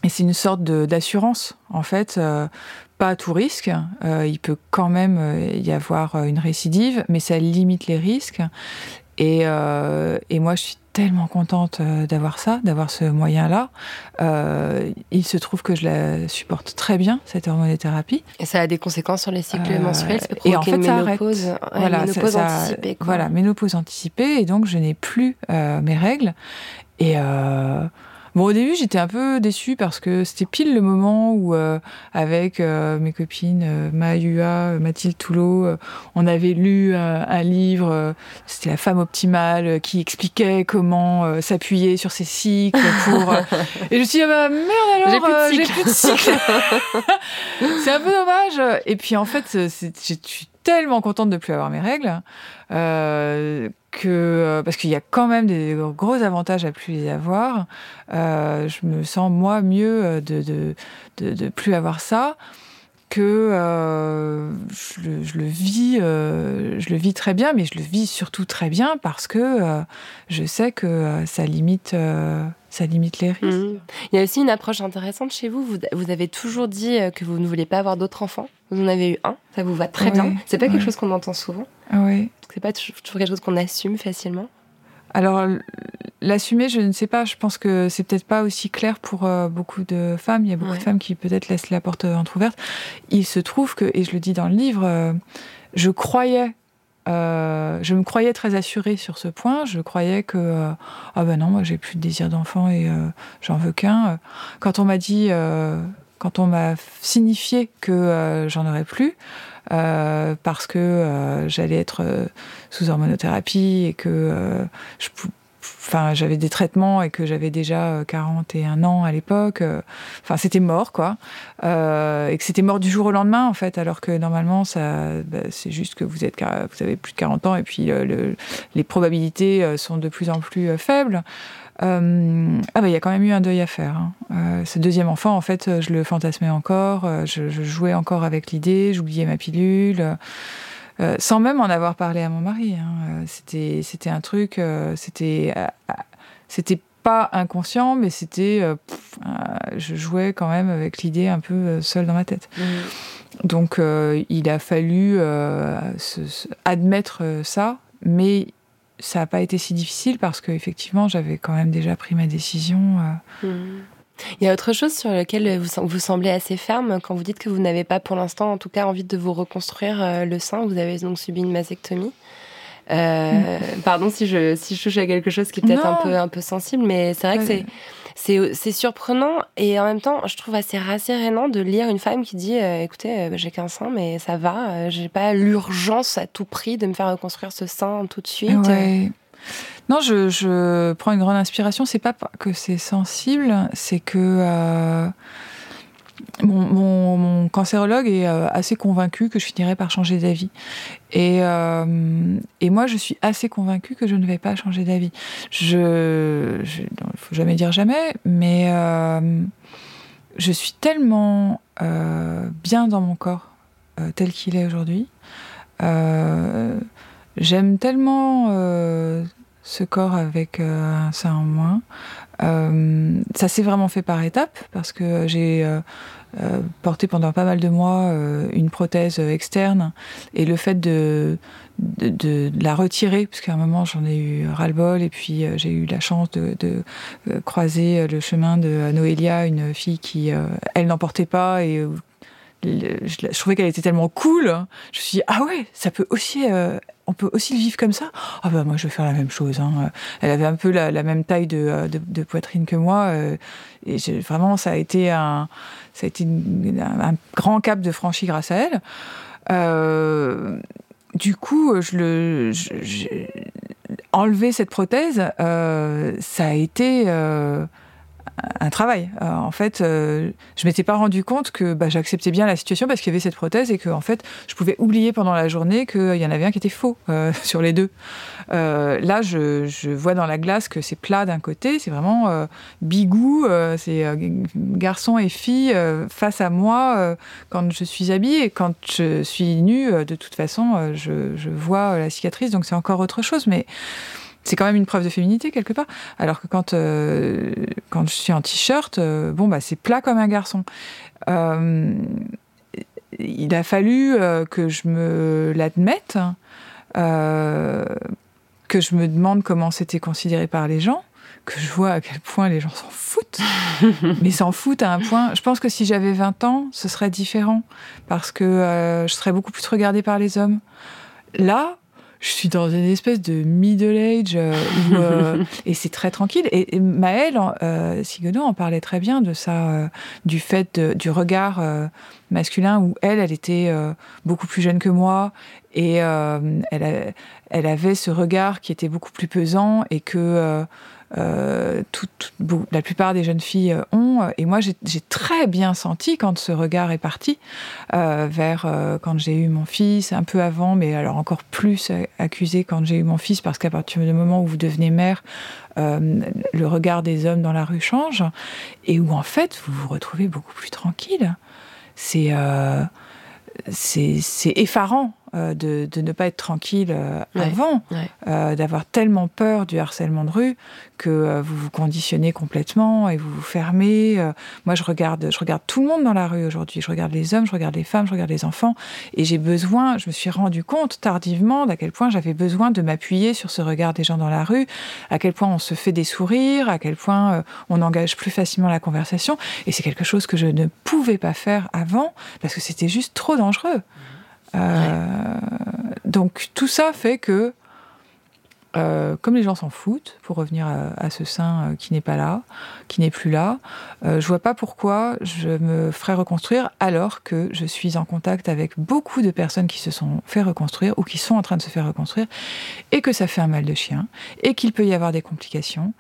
Et c'est une sorte d'assurance, en fait, euh, pas à tout risque. Euh, il peut quand même euh, y avoir une récidive, mais ça limite les risques. Et, et moi, je suis tellement contente d'avoir ça, d'avoir ce moyen-là. il se trouve que je la supporte très bien, cette hormonothérapie. Et ça a des conséquences sur les cycles menstruels Et en fait, ça arrête. Voilà, ménopause anticipée. Voilà, ménopause anticipée. Et donc, je n'ai plus mes règles. Et Bon, au début, j'étais un peu déçue parce que c'était pile le moment où, euh, avec euh, mes copines euh, Mahua, Mathilde Toulot, on avait lu un livre, c'était La femme optimale, qui expliquait comment s'appuyer sur ses cycles pour. Et je me suis dit, ah bah, merde alors, j'ai plus de cycle. C'est un peu dommage. Et puis en fait, je suis tellement contente de plus avoir mes règles euh, euh, parce qu'il y a quand même des gros avantages à plus les avoir. Euh, je me sens moi mieux de de, de, de plus avoir ça que euh, je, le, vis, euh, je le vis très bien, mais je le vis surtout très bien parce que euh, je sais que ça limite, ça limite les risques. Mmh. Il y a aussi une approche intéressante chez vous. Vous, avez toujours dit que vous ne voulez pas avoir d'autres enfants. Vous en avez eu un, ça vous va très bien. C'est pas quelque chose qu'on entend souvent. Oui. C'est pas toujours quelque chose qu'on assume facilement. Alors, l'assumer, je ne sais pas. Je pense que c'est peut-être pas aussi clair pour euh, beaucoup de femmes. Il y a beaucoup de femmes qui peut-être laissent la porte entrouverte. Il se trouve que, et je le dis dans le livre, euh, je croyais, euh, je me croyais très assurée sur ce point. Je croyais que, ah ben non, moi j'ai plus de désir d'enfant et j'en veux qu'un. Quand on m'a dit, quand on m'a signifié que j'en aurais plus, parce que j'allais être sous hormonothérapie et que j'avais des traitements et que j'avais déjà 41 euh, ans à l'époque euh, enfin c'était mort quoi. Euh, et que c'était mort du jour au lendemain en fait alors que normalement ça bah, c'est juste que vous êtes vous avez plus de 40 ans et puis les probabilités sont de plus en plus faibles ah bah il y a quand même eu un deuil à faire. Hein. ce deuxième enfant, en fait, je le fantasmais encore, je, je jouais encore avec l'idée, j'oubliais ma pilule. Euh, sans même en avoir parlé à mon mari. Hein. Euh, c'était, c'était un truc, euh, c'était, c'était pas inconscient, mais c'était, je jouais quand même avec l'idée un peu seule dans ma tête. Mmh. Donc, il a fallu admettre ça, mais ça n'a pas été si difficile parce qu'effectivement, j'avais quand même déjà pris ma décision. Mmh. Il y a autre chose sur laquelle vous, vous semblez assez ferme quand vous dites que vous n'avez pas pour l'instant, en tout cas, envie de vous reconstruire euh, le sein? Vous avez donc subi une mastectomie. Euh, mm. Pardon si je, si je touche à quelque chose qui est peut-être un peu, un peu sensible, mais c'est vrai que c'est c'est surprenant et en même temps, je trouve assez rassérénant de lire une femme qui dit euh, écoutez, j'ai qu'un sein, mais ça va, j'ai pas l'urgence à tout prix de me faire reconstruire ce sein tout de suite. Non, je, prends une grande inspiration. C'est pas que c'est sensible, c'est que euh, mon, cancérologue est euh, assez convaincu que je finirai par changer d'avis. Et, euh, et moi, je suis assez convaincue que je ne vais pas changer d'avis. Je, il faut jamais dire jamais, mais je suis tellement bien dans mon corps tel qu'il est aujourd'hui. J'aime tellement ce corps avec euh, sein en moins. Euh, ça s'est vraiment fait par étapes parce que j'ai euh, porté pendant pas mal de mois une prothèse externe et le fait de, de, la retirer, parce qu'à un moment j'en ai eu ras-le-bol, et puis j'ai eu la chance de, de croiser le chemin de Noélia, une fille qui, elle n'en portait pas, et je, trouvais qu'elle était tellement cool. Je me suis dit, ah ouais, ça peut aussi, euh, on peut aussi le vivre comme ça. Ah bah moi, je vais faire la même chose. Hein. Elle avait un peu la, même taille de, euh, de, poitrine que moi. Euh, et vraiment, ça a été un, ça a été un grand cap de franchi grâce à elle. du coup, enlever cette prothèse, ça a été un travail. Euh, en fait, euh, je m'étais pas rendu compte que bah, j'acceptais bien la situation parce qu'il y avait cette prothèse et que en fait, je pouvais oublier pendant la journée qu'il y en avait un qui était faux euh, sur les deux. là, je, vois dans la glace que c'est plat d'un côté, c'est vraiment bigou, c'est garçon et fille face à moi quand je suis habillée. Quand je suis nue, de toute façon, je, je vois la cicatrice, donc c'est encore autre chose. Mais c'est quand même une preuve de féminité quelque part. Alors que quand, euh, quand je suis en t-shirt, euh, bon, bah, c'est plat comme un garçon. Euh, il a fallu que je me l'admette, que je me demande comment c'était considéré par les gens, que je vois à quel point les gens s'en foutent. Mais s'en foutent à un point. Je pense que si j'avais 20 ans, ce serait différent. Parce que je serais beaucoup plus regardée par les hommes. Là, je suis dans une espèce de middle age euh, euh, et c'est très tranquille. Et, Maëlle euh, en parlait très bien de ça, euh, du fait du regard masculin où elle, elle était beaucoup plus jeune que moi et elle, elle avait ce regard qui était beaucoup plus pesant et que euh, la plupart des jeunes filles euh, ont. Et moi, j'ai très bien senti quand ce regard est parti euh, vers quand j'ai eu mon fils, un peu avant, mais alors encore plus accusé quand j'ai eu mon fils, parce qu'à partir du moment où vous devenez mère, le regard des hommes dans la rue change, et où en fait, vous vous retrouvez beaucoup plus tranquille. C'est c'est effarant euh, de, de, ne pas être tranquille euh, Ouais, avant, ouais. euh, d'avoir tellement peur du harcèlement de rue que vous vous conditionnez complètement et vous vous fermez. Moi, je regarde, je regarde tout le monde dans la rue aujourd'hui. Je regarde les hommes, je regarde les femmes, je regarde les enfants. Et j'ai besoin, je me suis rendu compte tardivement d'à quel point j'avais besoin de m'appuyer sur ce regard des gens dans la rue, à quel point on se fait des sourires, à quel point on engage plus facilement la conversation. Et c'est quelque chose que je ne pouvais pas faire avant parce que c'était juste trop dangereux. Euh, donc tout ça fait que, euh, comme les gens s'en foutent, pour revenir à, ce sein euh, qui n'est pas là, qui n'est plus là, euh, je vois pas pourquoi je me ferais reconstruire alors que je suis en contact avec beaucoup de personnes qui se sont fait reconstruire ou qui sont en train de se faire reconstruire et que ça fait un mal de chien et qu'il peut y avoir des complications.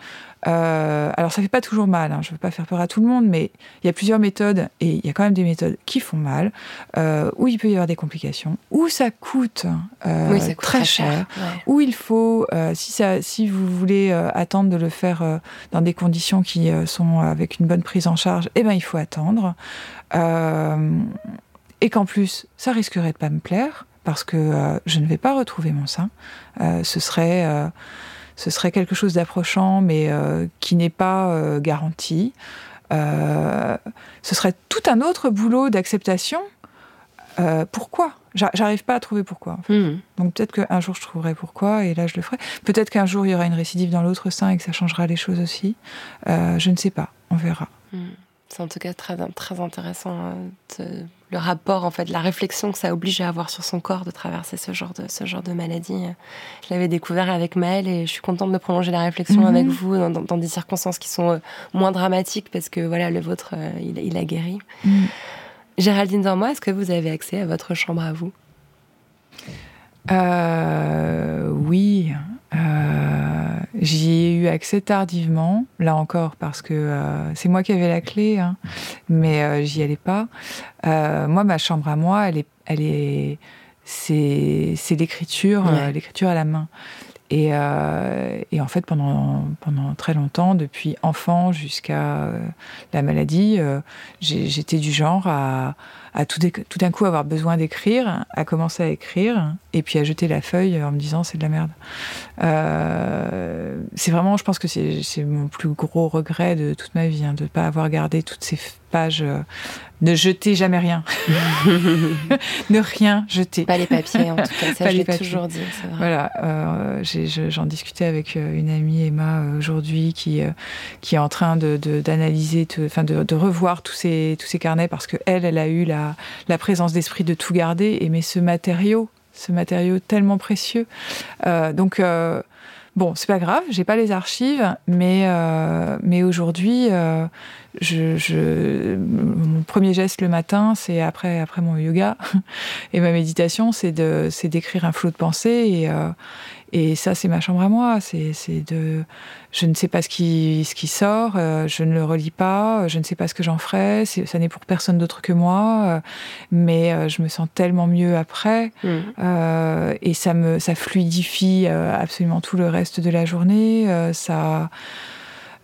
Euh, alors ça fait pas toujours mal, hein, je veux pas faire peur à tout le monde, mais il y a plusieurs méthodes et il y a quand même des méthodes qui font mal, euh, où il peut y avoir des complications, où ça coûte, euh, oui, ça coûte très, cher, Ouais. où il faut, si, ça, si vous voulez attendre de le faire dans des conditions qui sont avec une bonne prise en charge, eh ben il faut attendre. Et qu'en plus, ça risquerait de pas me plaire parce que je ne vais pas retrouver mon sein. Ce serait ce serait quelque chose d'approchant, mais euh, qui n'est pas euh, garanti. Euh, ce serait tout un autre boulot d'acceptation. Euh, pourquoi? J'a- J'arrive pas à trouver pourquoi. en fait. Mhm. Donc peut-être qu'un jour je trouverai pourquoi et là je le ferai. Peut-être qu'un jour il y aura une récidive dans l'autre sein et que ça changera les choses aussi. Euh, je ne sais pas, on verra. Mhm. C'est en tout cas très, très intéressant de- le rapport, en fait, la réflexion que ça oblige à avoir sur son corps de traverser ce genre de, ce genre de maladie. Je l'avais découvert avec Maëlle et je suis contente de prolonger la réflexion Mhm. avec vous dans, dans- dans des circonstances qui sont euh, moins dramatiques parce que voilà, le vôtre, euh, il, il a guéri. Mm. Géraldine Dormois, est-ce que vous avez accès à votre chambre à vous? Euh, oui, euh, j'y ai eu accès tardivement, là encore parce que euh, c'est moi qui avais la clé, hein, mais euh, j'y allais pas. Moi, ma chambre à moi, elle est, elle est, c'est, c'est l'écriture, Ouais. l'écriture à la main. Et, euh, et en fait, pendant, pendant très longtemps, depuis enfant jusqu'à euh, la maladie, euh, j'étais du genre à, à tout, d'un coup avoir besoin d'écrire, à commencer à écrire, et puis à jeter la feuille en me disant c'est de la merde. Euh, c'est vraiment, je pense que c'est mon plus gros regret de toute ma vie, hein, de ne pas avoir gardé toutes ces pages. euh, ne jeter jamais rien. ne rien jeter. Pas les papiers, en tout cas, ça Pas je l'ai toujours dit, vrai. Voilà, euh, j'en discutais avec euh, une amie Emma euh, aujourd'hui qui euh, qui est en train d'analyser, de, de revoir tous ces tous ces carnets parce que elle, elle a eu la la présence d'esprit de tout garder. Et mais ce matériau, ce matériau tellement précieux, donc. euh, Bon, c'est pas grave, j'ai pas les archives, mais, mais aujourd'hui, je, mon premier geste le matin, c'est après, après mon yoga et ma méditation, c'est d'écrire un flot de pensée et ça, c'est ma chambre à moi. C'est, c'est de, je ne sais pas ce qui, ce qui sort, euh, je ne le relis pas, je ne sais pas ce que j'en ferai. C'est, ça n'est pour personne d'autre que moi, euh, mais euh, je me sens tellement mieux après. Euh, et ça me ça fluidifie euh, absolument tout le reste de la journée euh, ça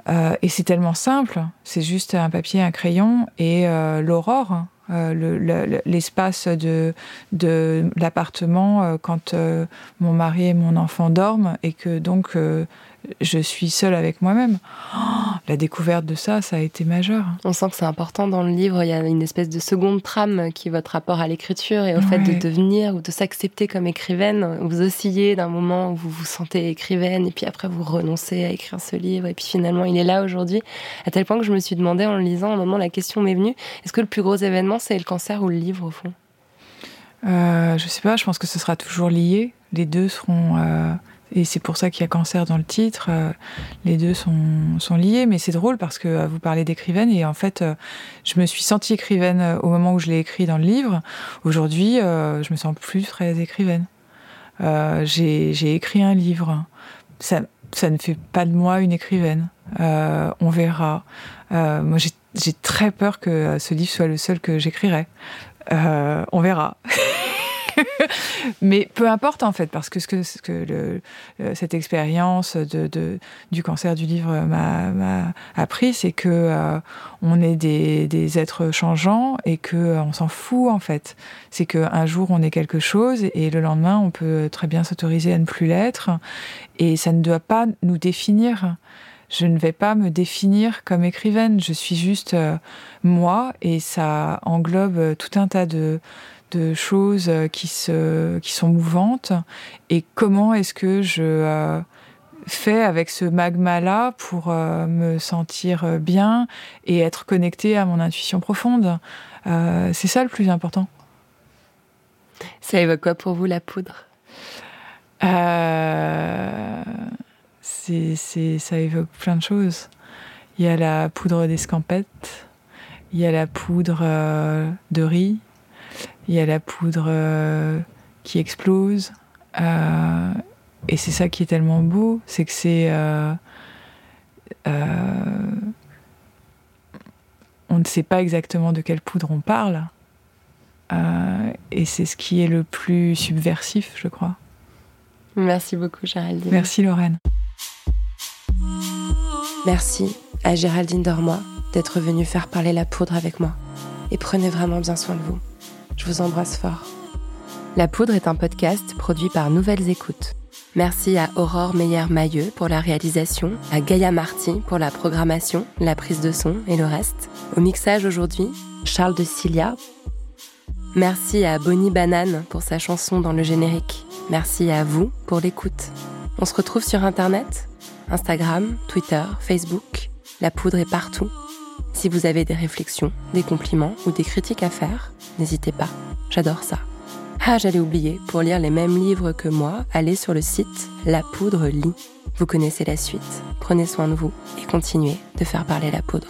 euh, et c'est tellement simple c'est juste un papier un crayon et euh, l'aurore euh, le- le- l'espace de, l'appartement euh, quand euh, mon mari et mon enfant dorment et que donc je suis seule avec moi-même. Oh, la découverte de ça, ça a été majeur. On sent que c'est important dans le livre. Il y a une espèce de seconde trame qui est votre rapport à l'écriture et au fait de devenir ou de s'accepter comme écrivaine. Vous oscillez d'un moment où vous vous sentez écrivaine et puis après vous renoncez à écrire ce livre et puis finalement il est là aujourd'hui. À tel point que je me suis demandé en le lisant, à un moment la question m'est venue est-ce que le plus gros événement c'est le cancer ou le livre au fond? Euh, je sais pas, je pense que ce sera toujours lié. Les deux seront. euh, et c'est pour ça qu'il y a cancer dans le titre. euh, les deux sont, sont liés, mais c'est drôle parce que euh, vous parlez d'écrivaine et en fait, euh, je me suis sentie écrivaine au moment où je l'ai écrit dans le livre. Aujourd'hui, je me sens plus très écrivaine. J'ai écrit un livre. Ça, ça ne fait pas de moi une écrivaine. On verra. Moi, j'ai très peur que ce livre soit le seul que j'écrirai. On verra. mais peu importe en fait, parce que ce que, euh, cette expérience du cancer du livre m'a appris, c'est que euh, on est des, êtres changeants et que euh, on s'en fout en fait. C'est qu'un jour on est quelque chose et le lendemain on peut très bien s'autoriser à ne plus l'être et ça ne doit pas nous définir je ne vais pas me définir comme écrivaine. Je suis juste moi et ça englobe tout un tas de, de choses euh, qui, se, qui sont mouvantes. Et comment est-ce que je fais avec ce magma-là pour me sentir bien et être connectée à mon intuition profonde? C'est ça le plus important. Ça évoque quoi pour vous la poudre? C'est, ça évoque plein de choses. Il y a la poudre d'escampette, il y a la poudre euh, de riz, il y a la poudre euh, qui explose. Euh, et c'est ça qui est tellement beau, c'est que c'est... on ne sait pas exactement de quelle poudre on parle. et c'est ce qui est le plus subversif, je crois. Merci beaucoup, Géraldine. Merci, Lorraine. Merci à Géraldine Dormois d'être venue faire parler la poudre avec moi. Et prenez vraiment bien soin de vous. Je vous embrasse fort. La poudre est un podcast produit par Nouvelles Écoutes. Merci à Aurore Meyer-Mailleux pour la réalisation, à Gaïa Marty pour la programmation, la prise de son et le reste. Au mixage aujourd'hui, Charles de Cilia. Merci à Bonnie Banane pour sa chanson dans le générique. Merci à vous pour l'écoute. On se retrouve sur Internet Instagram, Twitter, Facebook, la poudre est partout. Si vous avez des réflexions, des compliments ou des critiques à faire, n'hésitez pas, j'adore ça. Ah, j'allais oublier, pour lire les mêmes livres que moi, allez sur le site La Poudre Lit. Vous connaissez la suite. Prenez soin de vous et continuez de faire parler la poudre.